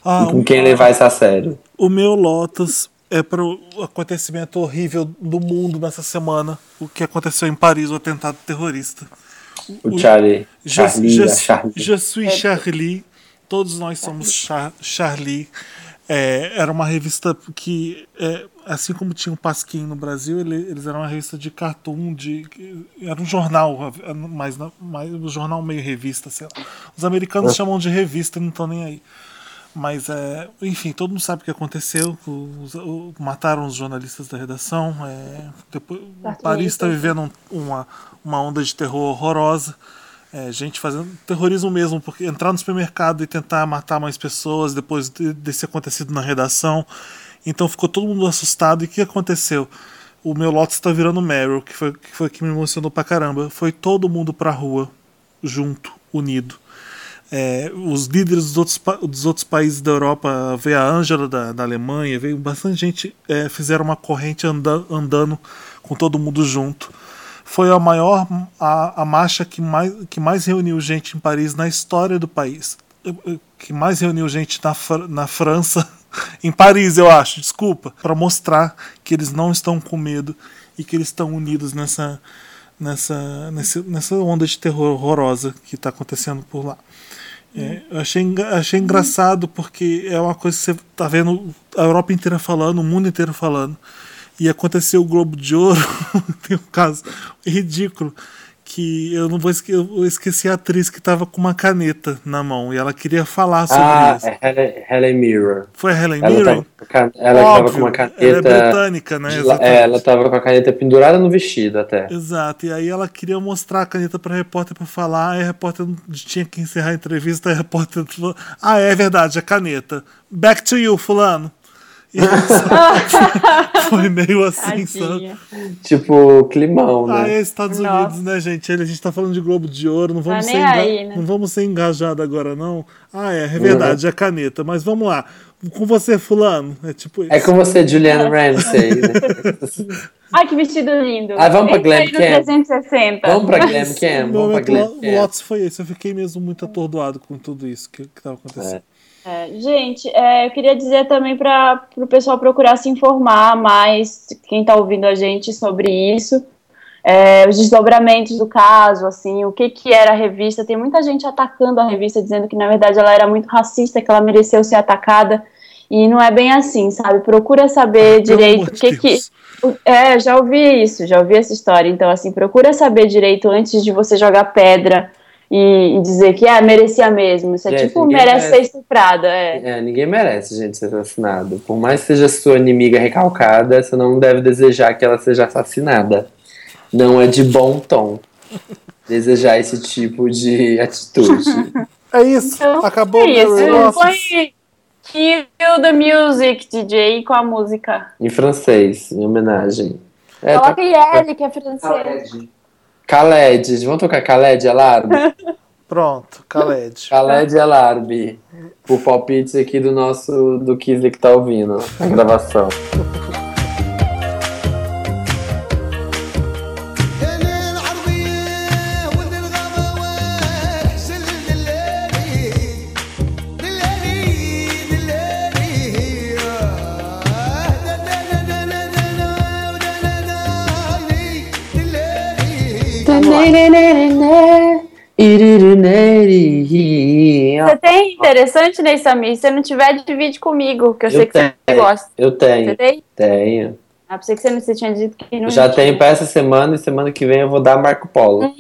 Ah, com o- quem levar isso a sério. O meu Lotus é para o acontecimento horrível do mundo nessa semana. O que aconteceu em Paris, o atentado terrorista. O Charlie. Je, Charlie, je, Charlie. je suis Charlie. Todos nós somos Char- Charlie. É, era uma revista que, é, assim como tinha o Pasquim no Brasil, ele- eles eram uma revista de cartoon, de, era um jornal, mas, mais um jornal meio revista, sei lá. Os americanos chamam de revista não estão nem aí. Mas, é, enfim, todo mundo sabe o que aconteceu. Os- o- mataram os jornalistas da redação. é, depois, Paris está vivendo um- uma, uma onda de terror horrorosa. É, gente fazendo terrorismo mesmo, porque entrar no supermercado e tentar matar mais pessoas depois de, desse acontecido na redação. Então ficou todo mundo assustado. E o que aconteceu? O meu Lotus está virando Meryl, que foi, que foi que me emocionou pra caramba. Foi todo mundo pra rua, junto, unido. É, os líderes dos outros, dos outros países da Europa, veio a Ângela da, da Alemanha, veio bastante gente, é, fizeram uma corrente anda, andando com todo mundo junto. Foi a maior, a, a marcha que mais, que mais reuniu gente em Paris na história do país. Que mais reuniu gente na, na França, em Paris, eu acho, desculpa, para mostrar que eles não estão com medo e que eles estão unidos nessa, nessa, nesse- nessa onda de terror horrorosa que está acontecendo por lá. É, eu achei, achei engraçado porque é uma coisa que você tá vendo a Europa inteira falando, o mundo inteiro falando. E aconteceu o Globo de Ouro, tem um caso ridículo, que eu não vou esque eu esqueci a atriz que estava com uma caneta na mão e ela queria falar sobre Ah, isso. é Helen, Mirror. Foi a Helen Ela Mirren? tava, com a can- ela tava Óbvio, com uma ela é caneta. britânica, né? Exatamente. é, ela tava com a caneta pendurada no vestido até. Exato, e aí ela queria mostrar a caneta pra repórter pra falar, aí a repórter tinha que encerrar a entrevista, a repórter falou, ah, é verdade, a caneta. Back to you, fulano. Foi meio assim, sabe? Tipo, climão, Ah, né? é Estados Nossa. Unidos, né, gente? A gente tá falando de Globo de Ouro, não vamos, Tá ser, enga- aí, né? não vamos ser engajado agora, não. Ah, é, é verdade, a caneta. Mas vamos lá. Com você, fulano. É tipo isso. É com você, Juliana Ramsey. né? Ai, que vestido lindo. Ah, vamos pra Glam Camp. 360. Vamos pra Glam O Cam, vamos pra momento Glam lo- Cam. Lotus foi esse. Eu fiquei mesmo muito atordoado com tudo isso que, que tava acontecendo. É, gente, é, eu queria dizer também para o pessoal procurar se informar mais, quem está ouvindo a gente, sobre isso, é, os desdobramentos do caso, assim, o que, que era a revista. Tem muita gente atacando a revista, dizendo que na verdade ela era muito racista, que ela mereceu ser atacada. E não é bem assim, sabe? Procura saber direito o que que. Deus. o- É, já ouvi isso, já ouvi essa história. Então, assim, procura saber direito antes de você jogar pedra e, e dizer que ah, merecia mesmo. Isso é Gente, tipo, merece merece. ser estuprada. É. É, ninguém merece, gente, ser assassinado. Por mais que seja sua inimiga recalcada, você não deve desejar que ela seja assassinada. Não é de bom tom desejar esse tipo de atitude. É isso. Então, Acabou é o isso. meu Lotus. Põe Kill the Music, DJ, com a música. em francês, em homenagem. É, Coloca tá... Yeli, que é francês. Khaled, vamos tocar Khaled Alarbe? Pronto, Khaled. Khaled Alarbe. O palpite aqui do nosso, do Kisley que tá ouvindo a gravação. Você tem interessante, Ney Samir? Se você não tiver, divide comigo, que eu, sei Eu que você tenho, gosta. eu Você tenho, tem? tenho. Ah, pensei que você, não, você tinha dito que não Já tinha. tenho pra essa semana e semana que vem eu vou dar Marco Polo.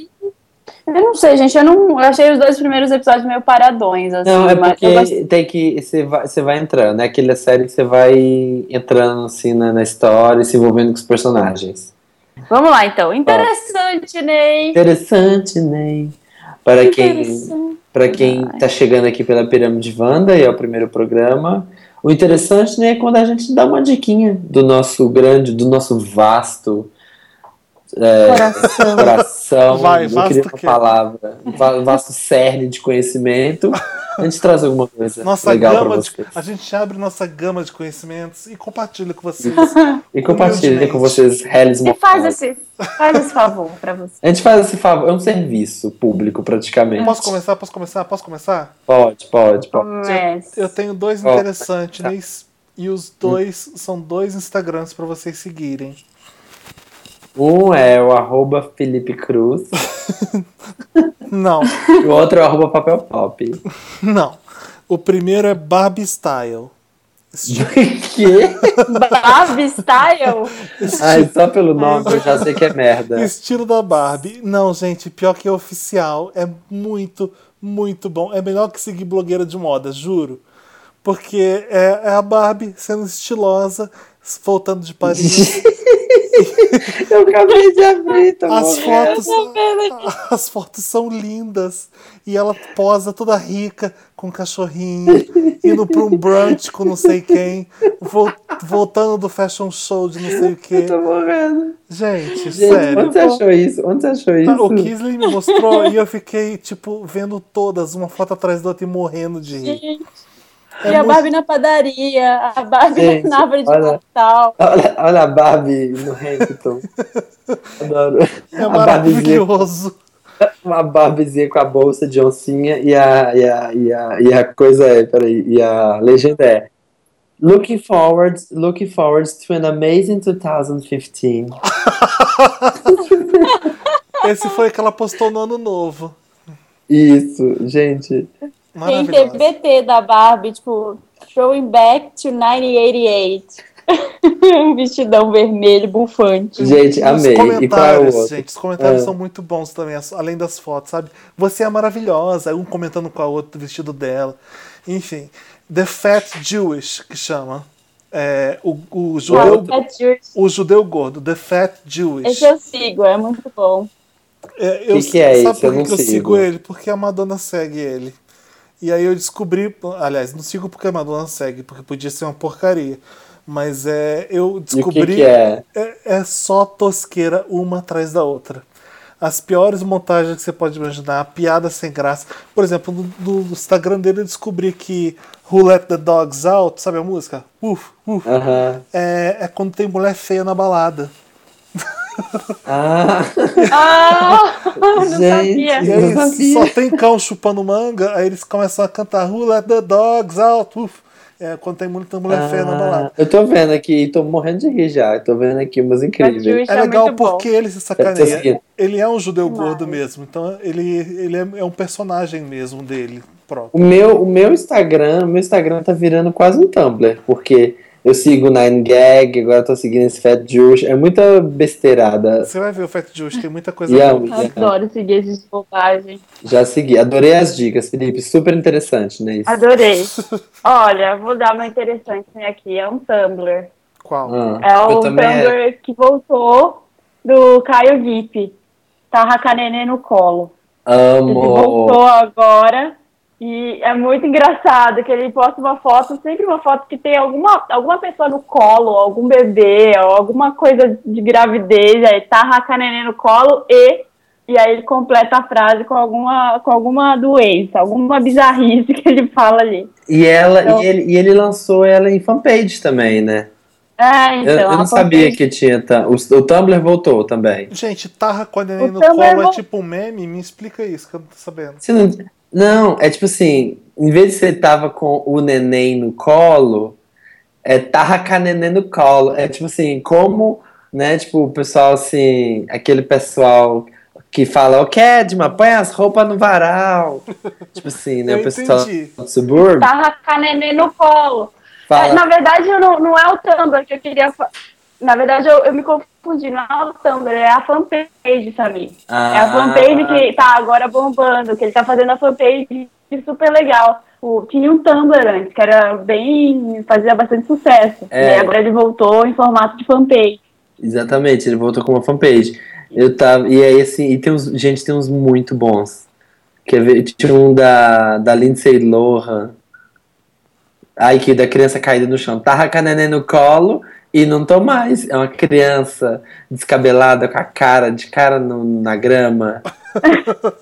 Eu não sei, gente. Eu não. Eu achei os dois primeiros episódios meio paradões, assim. Não, é mas porque tem que. Você vai, você vai entrando, é aquela série que você vai entrando assim na, na história e se envolvendo com os personagens. Vamos lá, então. Interessante, Ney. Interessante, né? Para quem, para quem tá chegando aqui pela Pirâmide Wanda e é o primeiro programa, o interessante né, é quando a gente dá uma diquinha do nosso grande, do nosso vasto é, Coração. coração, Vai, eu vasto palavra, um va- vasto cerne de conhecimento. A gente traz alguma coisa Nossa legal para gama de, vocês. a gente abre nossa gama de conhecimentos e compartilha com vocês. E compartilha com vocês reles E faz esse, faz esse favor pra você. A gente faz esse favor, é um serviço público praticamente. Posso começar? Posso começar? Posso começar? Pode, pode, pode. Comece. Eu tenho dois Ó, interessantes e os dois são dois Instagrams para vocês seguirem. Um é o arroba Felipe Cruz Não, o outro é o arroba Papel Pop. não. O primeiro é Barbie Style. que? Barbie Style? Ai, só pelo nome eu já sei que é merda. Estilo da Barbie. Não, gente, pior que é oficial. É muito, muito bom. É melhor que seguir blogueira de moda, juro. Porque é, é a Barbie sendo estilosa, voltando de Paris. Eu acabei de abrir, tá As bom? fotos, as fotos são lindas. E ela posa toda rica, com um cachorrinho, indo pra um brunch com não sei quem, vol- voltando do fashion show de não sei o quê. Eu tô morrendo. Gente, Gente, sério. onde você achou isso? Onde você achou isso? O Kisley me mostrou e eu fiquei, tipo, vendo todas, uma foto atrás da outra e morrendo de rir. Gente. É e a muito- Barbie na padaria, a Barbie Gente, na árvore de olha. Natal. Olha, olha a Barbie no Hamilton. Adoro. É a Barbiezinha, maravilhoso. uma Barbiezinha com a bolsa de oncinha e a, e a, e a, e a coisa é, peraí, e a legenda é Looking forward, looking forward to an amazing 2015. Esse foi que ela postou no ano novo. Isso, gente. Tem. TBT da Barbie, tipo, Showing Back to 1988. um vestidão vermelho, bufante. Gente, Os amei. E qual é o comentários, outro? gente, os comentários Ah. são muito bons também, além das fotos, sabe? Você é maravilhosa, um comentando com a outra, vestido dela. Enfim, The Fat Jewish, que chama. É, o, o, judeu, o judeu gordo, The Fat Jewish. Esse eu sigo, é muito bom. É, eu, Que que é sabe? Eu por que eu sigo. sigo ele? Porque a Madonna segue ele. E aí eu descobri, aliás, não sigo porque a Madonna segue, porque podia ser uma porcaria. Mas é, eu E o descobri. que, que é? É, é só tosqueira uma atrás da outra. As piores montagens que você pode imaginar, piada sem graça. Por exemplo, no, no Instagram dele eu descobri que Who Let the Dogs Out, sabe a música? Uf, uf. Aham. É, é quando tem mulher feia na balada. Ah, Ah, não Gente. sabia. E aí não sabia. só tem cão chupando manga, aí eles começam a cantar Who Let the Dogs Out, uf. É quando tem muita mulher feia na balada. ah, eu tô vendo aqui, tô morrendo de rir já. Tô vendo aqui umas incríveis. É é legal muito bom. porque ele se tô sacaneia. Ele é um judeu Demais. gordo mesmo, então ele, ele é, é um personagem mesmo dele próprio. O meu, o meu Instagram, o meu Instagram tá virando quase um Tumblr, porque eu sigo o Nine Gag, agora eu tô seguindo esse Fat Jewish, é muita besteirada. Você vai ver o Fat Jewish, tem muita coisa E a- boa. Adoro seguir esses bobagens. Já segui, adorei as dicas, Felipe, super interessante, né? Isso. Adorei. Olha, vou dar uma interessante aqui. É um Tumblr. Qual? Ah, É o é. Tumblr que voltou do Caio Vip. A nenê no colo. Ele voltou amo. agora e é muito engraçado que ele posta uma foto, sempre uma foto que tem alguma, alguma pessoa no colo, algum bebê, ou alguma coisa de gravidez, aí tá com a neném no colo e e aí ele completa a frase com alguma, com alguma doença, alguma bizarrice que ele fala ali. E, ela, Então- e, ele, e ele lançou ela em fanpage também, né? É, então. eu, eu não a sabia fanpage- que tinha. O, o Tumblr voltou também. Gente, tarra com a neném no colo é tipo um meme? Me explica isso, que eu não tô sabendo. Você não, não, é tipo assim, em vez de você tava com o neném no colo, é tava com a neném no colo. É tipo assim, como, né, tipo, o pessoal assim, aquele pessoal que fala, ô Kedma, põe as roupas no varal. tipo assim, né, Eu o pessoal entendi. do subúrbio Tarra com a neném no colo. É, fala, na verdade, eu não, não é o Tumblr que eu queria. Na verdade, eu, eu me confundi confundir, não é o Tumblr, é a fanpage, Samir. É a Ah. fanpage que tá agora bombando, que ele tá fazendo a fanpage super legal. O, tinha um Tumblr antes, que era bem. fazia bastante sucesso. É. E aí agora ele voltou em formato de fanpage. Exatamente, ele voltou com uma fanpage. Eu tava. E aí, assim, e tem uns. Gente, tem uns muito bons. Quer ver? Tinha um da, da Lindsay Lohan. Ai, que da criança caída no chão. Tava com a neném no colo e não tô mais. É uma criança descabelada com a cara, de cara no- na grama.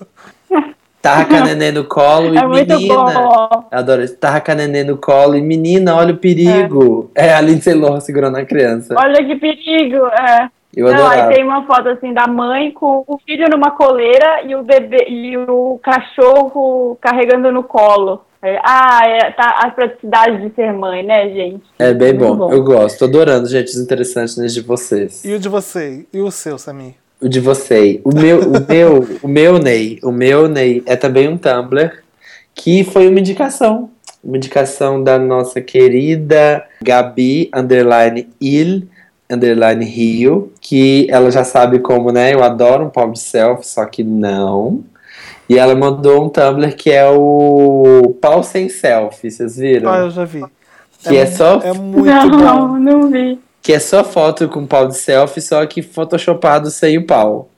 Tava com a neném no colo e É muito menina. bom. Adoro isso. Tava com a neném no colo e menina, olha o perigo. É, a Lindsay Lohan segurando a criança. Olha que perigo. É. Eu Não, adorava. aí tem uma foto assim da mãe com o filho numa coleira e o bebê e o cachorro carregando no colo. É, Ah, é, tá a praticidade de ser mãe, né, gente? É bem bom. bom. eu gosto. Tô adorando, gente, os interessantes de vocês. E o de você? E o seu, Samir? O de você. O meu, o meu, o meu Ney, o meu Ney é também um Tumblr que foi uma indicação. Uma indicação da nossa querida Gabi underline Il underline Rio, que ela já sabe como, né? Eu adoro um pop de selfie, só que não. E ela mandou um Tumblr que é o pau sem selfie, vocês viram? Ah, eu já vi. que é, só É muito não, bom. não vi. que é só foto com pau de selfie, só que photoshopado sem o pau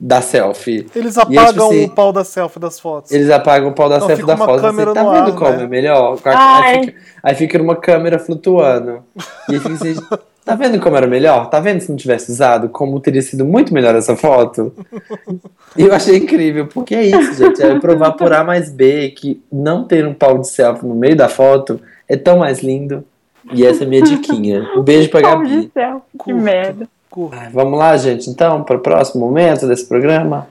da selfie. Eles E aí, tipo apagam assim, o pau da selfie das fotos. Eles apagam o pau da Não, selfie fica da uma foto. Você tá no vendo ar, como né? é melhor? Aí, fica, aí fica numa câmera flutuando. E aí fica assim, tá vendo como era melhor? Tá vendo se não tivesse usado? Como teria sido muito melhor essa foto? E eu achei incrível, porque é isso, gente. É provar por A mais B que não ter um pau de selfie no meio da foto é tão mais lindo. E essa é a minha diquinha. Um beijo pra Pau Gabi. de céu, que merda. Ai, Vamos lá, gente, então, para o próximo momento desse programa?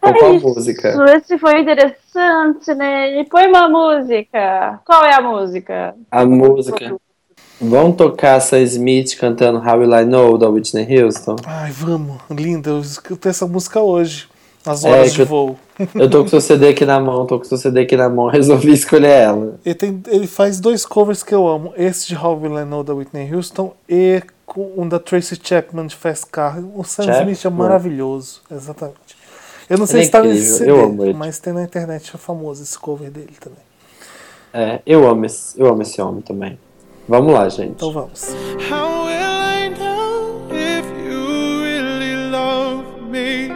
Com qual música? Esse foi interessante, né? E põe uma música. Qual é a música? A música. Vamos tocar Sam Smith cantando How Will I Know, da Whitney Houston? Ai, vamos. Linda. Eu escutei essa música hoje. Nas É, horas que de eu- voo. Eu tô com o seu CD aqui na mão, tô com o seu CD aqui na mão, resolvi escolher ela. Ele, tem, ele faz dois covers que eu amo. Esse de How Will I Know, da Whitney Houston. E um da Tracy Chapman, de Fast Car. O Sam Chapman? Smith é maravilhoso. Exatamente. Eu não sei é se tá nesse CD, eu amo ele. mas tem na internet. É famoso esse cover dele também. É, eu amo esse, eu amo esse homem também. Vamos lá, gente. Então vamos. How will I know if you really love me?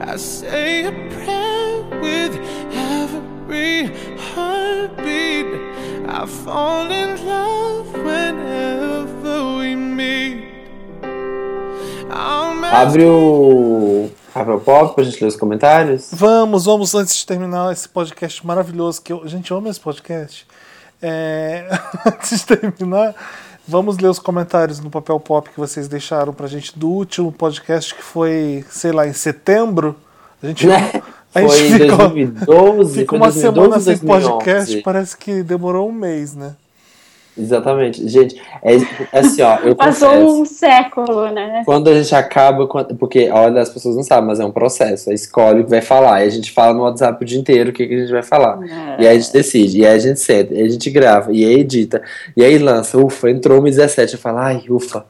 I say a prayer with every heartbeat. I fall in love whenever we meet. Abre o Pop pra gente ler os comentários. Vamos, vamos, antes de terminar esse podcast maravilhoso, que eu, gente, eu amo esse podcast. É, antes de terminar, vamos ler os comentários no papel pop que vocês deixaram pra gente do último podcast que foi, sei lá, em setembro. A gente, Né? a gente Foi ficou, 2012, ficou uma 2012, semana sem 2011. podcast, parece que demorou um mês, né? Exatamente. Gente, é é assim, ó, eu Passou confesso. um século, né? Quando a gente acaba, quando- porque olha, as pessoas não sabem, mas é um processo. Aí escolhe o que vai falar. E a gente fala no WhatsApp o dia inteiro o que, que a gente vai falar. E aí a gente decide, e aí a gente senta, e aí a gente grava, e aí edita, e aí lança. Ufa, entrou 17. Eu falo, ai, ufa,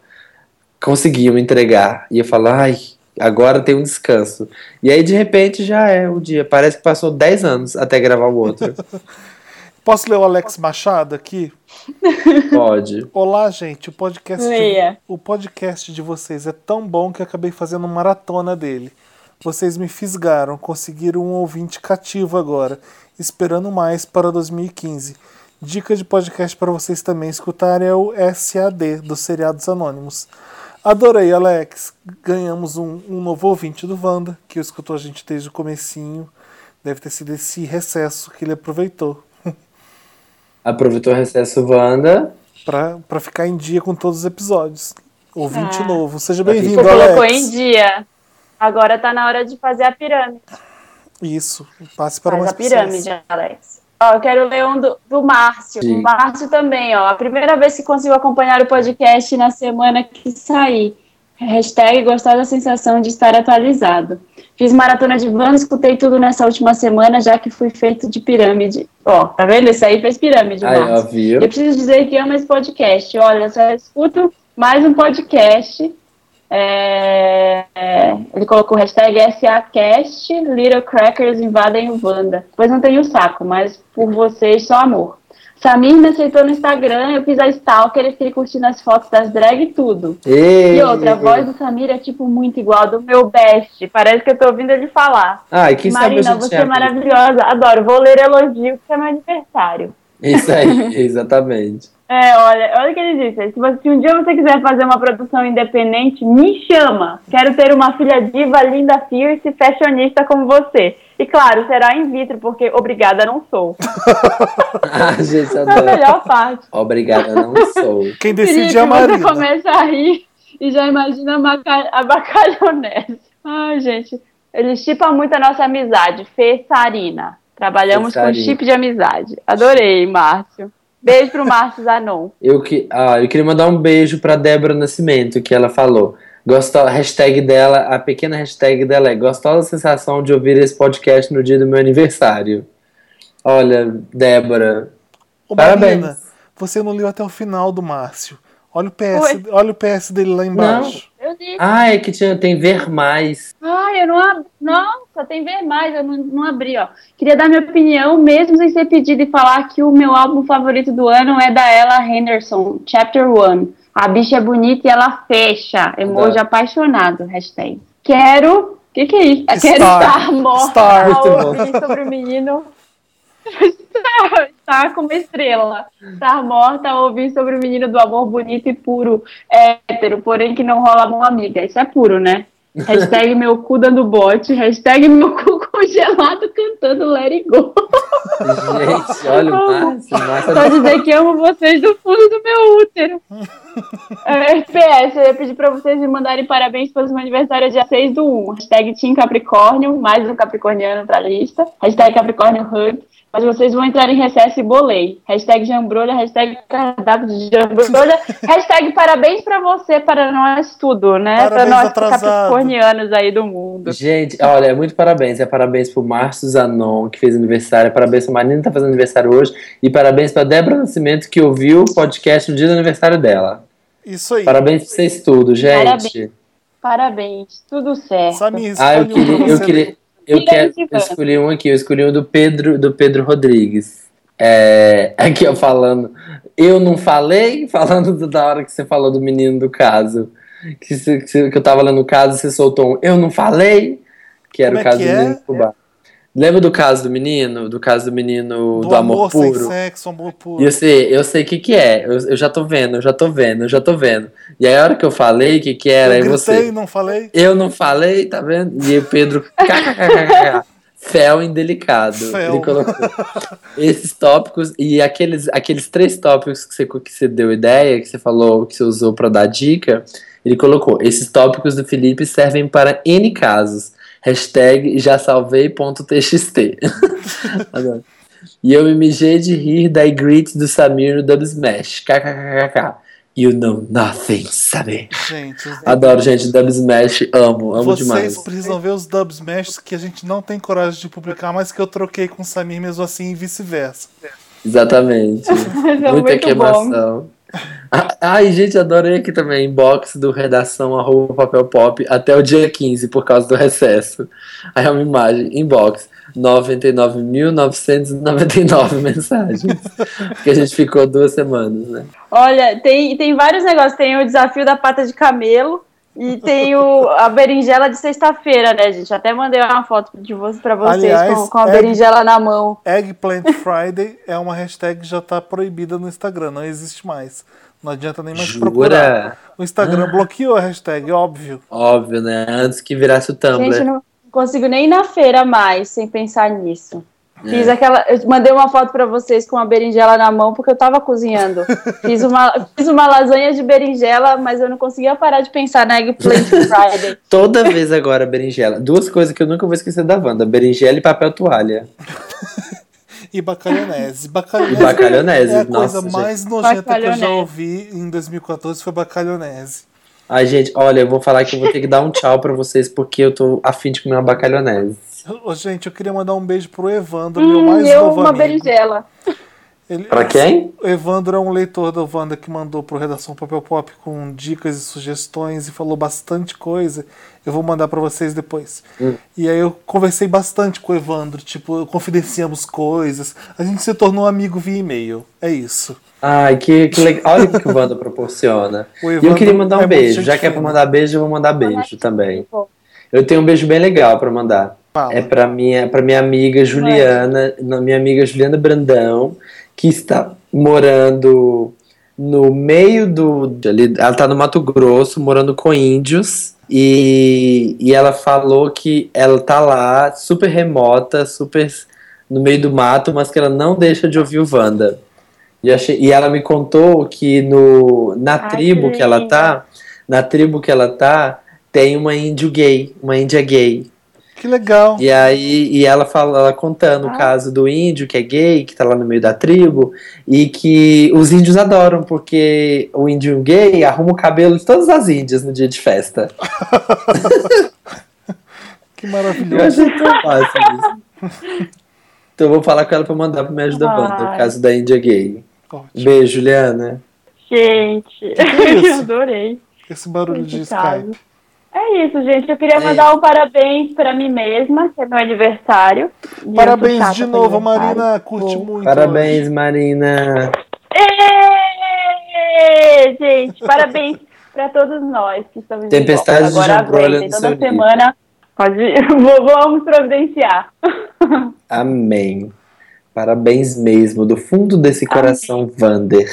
conseguimos entregar. E eu falo, ai, agora tem um descanso. E aí de repente já é o dia. Parece que passou 10 anos até gravar o outro. Posso ler o Alex Machado aqui? Pode. Olá, gente. O podcast, Leia. o podcast de vocês é tão bom que acabei fazendo maratona dele. Vocês me fisgaram, conseguiram um ouvinte cativo agora, esperando mais para 2015. Dica de podcast para vocês também escutarem é o SAD, dos Seriados Anônimos. Adorei, Alex. Ganhamos um, um novo ouvinte do Wanda, que escutou a gente desde o comecinho. Deve ter sido esse recesso que ele aproveitou. Aproveitou o recesso Wanda. Pra, pra ficar em dia com todos os episódios. Ouvinte Ah. novo. Seja bem-vindo, Você colocou Alex. em dia. Agora tá na hora de fazer a pirâmide. Isso. Passe para Faz mais a pirâmide, pessoas. Alex. Ó, eu quero ler um do, do Márcio. Sim. O Márcio também, ó. A primeira vez que consigo acompanhar o podcast na semana que sair. Hashtag gostar da sensação de estar atualizado. Fiz maratona de Wanda, escutei tudo nessa última semana, já que fui feito de pirâmide. Ó, tá vendo? Esse aí fez pirâmide, Márcio. viu? Eu preciso dizer que amo esse podcast. Olha, só escuto mais um podcast É, é, ele colocou hashtag SACast, Little Crackers invadem o Wanda. Pois não tenho saco, mas por vocês só amor. Samir me aceitou no Instagram, eu fiz a stalker, ele fiquei curtindo as fotos das drag e tudo. Ei, E outra, a voz do Samir é tipo muito igual a do meu best. Parece que eu tô ouvindo ele falar. Ai, quem sabe a Marina, você é maravilhosa. Adoro. Vou ler elogio porque é meu aniversário. Isso aí, exatamente. É, olha, olha o que ele disse. Se, você- se um dia você quiser fazer uma produção independente, me chama. Quero ter uma filha diva, linda, fierce e fashionista como você. E claro, será in vitro, porque obrigada não sou. Ah, gente, É a adoro. melhor parte. Obrigada, não sou. Quem decide é a você Marina. começa a rir e já imagina a, bacalhonese. Ai, gente. Ele chipa muito a nossa amizade. Fê Sarina. Trabalhamos Fê com chip de amizade. Adorei, Márcio. Beijo pro Márcio Zanon. Eu, que, ah, eu queria mandar um beijo pra Débora Nascimento, que ela falou. Gosto, a hashtag dela, a pequena hashtag dela é gostosa sensação de ouvir esse podcast no dia do meu aniversário. Olha, Débora, Ô, Parabéns. Marina, você não leu até o final do Márcio. Olha o PS, Oi. olha o PS dele lá embaixo. Eu disse. ah, é que tinha, tem ver mais. Ai, eu não abri. Nossa, tem ver mais, eu não, não abri, ó. Queria dar minha opinião, mesmo sem ser pedido, e falar que o meu álbum favorito do ano é da Ella Henderson, Chapter One. A bicha é bonita e ela fecha. Emoji Tá. apaixonado, hashtag. Quero. O que, que é isso? Quero Star. estar morta Star. Muito sobre o menino. Estar como estrela. Estar morta ouvir sobre o menino do amor bonito e puro, hétero, porém que não rola mão amiga. Isso é puro, né? Hashtag meu cu dando bote. Hashtag meu cu congelado cantando Let It Go. Gente, olha o Márcio, Márcio Só dizer que amo vocês do fundo do meu útero. É, PS, eu ia pedir pra vocês me mandarem parabéns pelo meu aniversário é dia 6 do 1. Hashtag Team Capricórnio, mais um capricorniano pra lista. Hashtag Capricórnio Hug. Mas vocês vão entrar em recesso e bolei. Hashtag jambrolha, hashtag cardápio de jambrolha. hashtag parabéns pra você, para nós tudo, né? pra Parabéns nós atrasado. capricornianos aí do mundo. Gente, olha, muito parabéns. É parabéns pro Márcio Zanon, que fez aniversário. Parabéns pro Marina, que tá fazendo aniversário hoje. E parabéns pra Débora Nascimento, que ouviu o podcast no dia do aniversário dela. Isso aí. Parabéns pra vocês tudo, gente. Parabéns. Parabéns, tudo certo. Samir, Ah, eu um queria, eu queria, eu quero, eu escolhi um aqui, eu escolhi um do Pedro, do Pedro Rodrigues. É, aqui eu falando, eu não falei, falando do- da hora que você falou do menino do caso, que, que que eu tava lendo o caso, você soltou um, eu não falei, que era Como o é caso que do é? menino do Fubá. Lembra do caso do menino, do caso do menino do, amor, sem puro? sexo, amor puro. E eu sei, eu sei o que que é, eu, eu já tô vendo, eu já tô vendo, eu já tô vendo. E aí a hora que eu falei o que que era, eu aí gritei, você... não falei? Eu não falei, tá vendo? E o Pedro. Fel indelicado. Fel. Ele colocou esses tópicos e aqueles, aqueles três tópicos que você, que você deu ideia, que você falou, que você usou pra dar dica. Ele colocou: esses tópicos do Felipe servem para N casos. Hashtag já salvei.txt. E eu me mijei de rir da Grit do Samir no Dub Smash. KKKK. You know nothing, Samir. Gente, Adoro, gente. Dub Smash, amo, amo vocês demais. precisam ver os dub smashes que a gente não tem coragem de publicar, mas que eu troquei com o Samir mesmo assim e vice-versa. Exatamente. É Muita muito bom. queimação. Ah, Ai, gente, adorei aqui também. Inbox do redação arroba papel pop até o dia 15 por causa do recesso. Aí é uma imagem. Inbox. 99.999 mensagens. Porque a gente ficou duas semanas, né? Olha, tem, tem vários negócios. Tem o desafio da pata de camelo e tem o, a berinjela de sexta-feira, né, gente? Até mandei uma foto de você pra vocês Aliás, com, com a é- berinjela na mão. Eggplant Friday é uma hashtag que já tá proibida no Instagram, não existe mais. Não adianta nem mais procurar. Jura? O Instagram bloqueou a hashtag, óbvio. Óbvio, né? Antes que virasse o Tumblr. Gente, não consigo nem ir na feira mais sem pensar nisso. É. Fiz aquela. Eu mandei uma foto pra vocês com a berinjela na mão porque eu tava cozinhando. Fiz uma, fiz uma lasanha de berinjela, mas eu não conseguia parar de pensar na Eggplant Friday. Toda vez agora, berinjela. Duas coisas que eu nunca vou esquecer da Wanda: berinjela e papel toalha. E bacalhonese. Bacalhonese, E bacalhonese, é a nossa, coisa gente. mais nojenta que eu já ouvi em 2014 foi bacalhonese. Ai, gente, olha, eu vou falar que eu vou ter que dar um tchau pra vocês porque eu tô afim de comer uma bacalhonese. Ô, Gente, eu queria mandar um beijo pro Evandro, meu Hum, mais eu novo uma amigo. berinjela. Ele, Pra quem? O Evandro é um leitor da Wanda que mandou pro Redação Papel Pop com dicas e sugestões e falou bastante coisa. Eu vou mandar pra vocês depois. Hum. E aí eu conversei bastante com o Evandro, tipo, confidenciamos coisas. A gente se tornou amigo via e-mail. É isso. Ai, que, que legal. Olha o que o Wanda proporciona. O E eu queria mandar é um muito beijo. Já que é pra mandar beijo, eu vou mandar beijo também. Eu tenho um beijo bem legal pra mandar. Fala. É pra minha, pra minha amiga Juliana, na- minha amiga Juliana Brandão, que está morando no meio do. ela tá no Mato Grosso, morando com índios. E, e ela falou que ela tá lá, super remota, super no meio do mato, mas que ela não deixa de ouvir o Wanda. E, achei- e ela me contou que no, na Ai, tribo que que ela tá, na tribo que ela tá, tem uma índio gay, uma índia gay. Que legal. E aí, e ela fala, ela contando o caso do índio que é gay, que tá lá no meio da tribo, e que os índios adoram, porque o índio gay arruma o cabelo de todas as índias no dia de festa. Que Eu maravilhoso. achei tão fácil isso. Então eu vou falar com ela pra mandar pro Me Ajuda Banda, o Ai. caso da índia gay. Ótimo. Beijo, Juliana. Gente, que é eu adorei Esse barulho de esse caso. Skype. É isso, gente. Eu queria É mandar um parabéns pra mim mesma, que é meu aniversário. Parabéns de novo. Marina curte muito. Parabéns, Marina. Ê, gente, parabéns pra todos nós que estamos de Tempestade de Agora jambrolha no toda seu semana. Pode, vou- vamos providenciar. Amém. Parabéns mesmo, do fundo desse coração, Vander.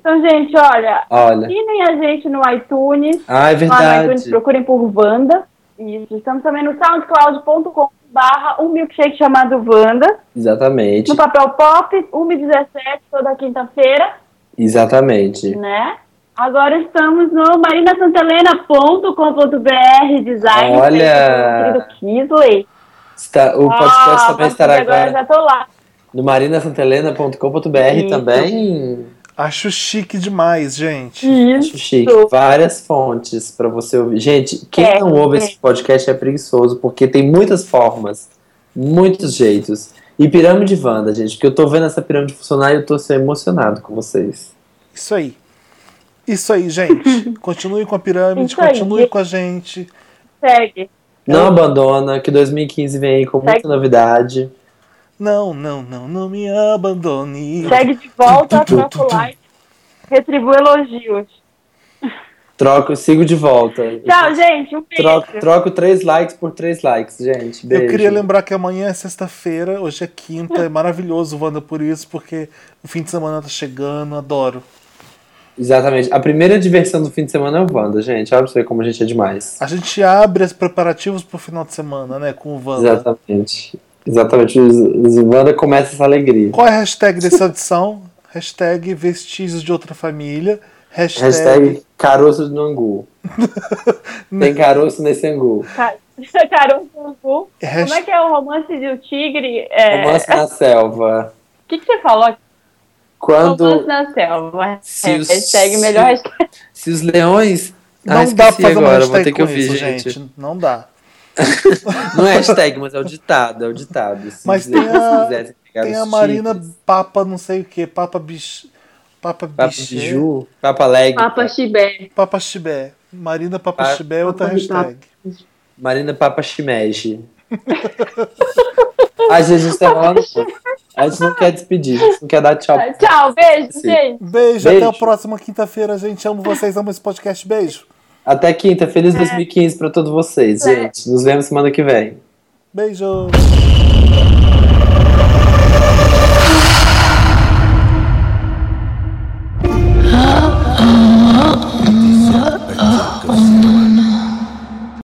Então, gente, olha, Olha. assinem a gente no iTunes. Ah, é Lá no iTunes, verdade. procurem por Wanda. Isso. Estamos também no soundcloud.com barra um milkshake chamado Wanda. Exatamente. No Papel Pop, 1h17, toda quinta-feira, Exatamente. né? Agora estamos no marinasantelena.com.br, design Olha! querido Kisley. Está, o podcast Ah, também estará agora. agora já tô lá. no marinasantelena.com.br também. Acho chique demais, gente. Acho chique. Várias fontes para você ouvir. Gente, quem É, não ouve é. esse podcast é preguiçoso, porque tem muitas formas, muitos jeitos. E pirâmide Wanda, gente, porque eu tô vendo essa pirâmide funcionar e eu tô assim, emocionado com vocês. Isso aí. Isso aí, gente. Continue com a pirâmide, Isso aí. continue com a gente. Segue. Não abandona, que 2015 vem aí com muita Segue. novidade. Não, não, não, não me abandone. Segue de volta, troca o like, retribui elogios. Troco, sigo de volta. Tchau, gente. Um beijo. Troco, troco três likes por três likes, gente. Beijo. Eu queria lembrar que amanhã é sexta-feira, hoje é quinta, é maravilhoso, Wanda, por isso, porque o fim de semana tá chegando, adoro. Exatamente. A primeira diversão do fim de semana é o Wanda, gente. Olha pra você ver como a gente é demais. A gente abre os preparativos pro final de semana, né, com o Wanda. Exatamente. Exatamente. Wanda começa essa alegria. Qual é a hashtag dessa edição? hashtag vestígios de outra família. Hashtag, Hashtag caroço do angu. Tem caroço nesse angu. Ca- Caramba, Como é que é o romance do tigre? É... Romance na selva. O que, que você falou? Romance Quando. na selva. Se É, os- hashtag melhor se- hashtag. Se os leões. Não ah, dá pra fazer uma agora, vou hashtag ter que com ouvir, isso, gente. gente. Não dá. Não é hashtag, mas é o ditado, é o ditado. Se Mas tem a, tem a Marina Papa não sei o que, Papa Bicho. Papa Papa. Biju, Papa Leg, Papa Chibé. Papa Chibé. Marina Papa Pa- Chibé é outra Papa hashtag. Marina Papa Shimeji. Ai, gente, a gente tá falando. A gente não quer despedir, a gente não quer dar tchau. Tchau, beijo, Sim. gente. Beijo, Beijo. até a próxima quinta-feira, gente. Amo vocês, amo esse podcast. Beijo. Até quinta, feliz 2015 pra todos vocês, É. gente. Nos vemos semana que vem. Beijo. Oh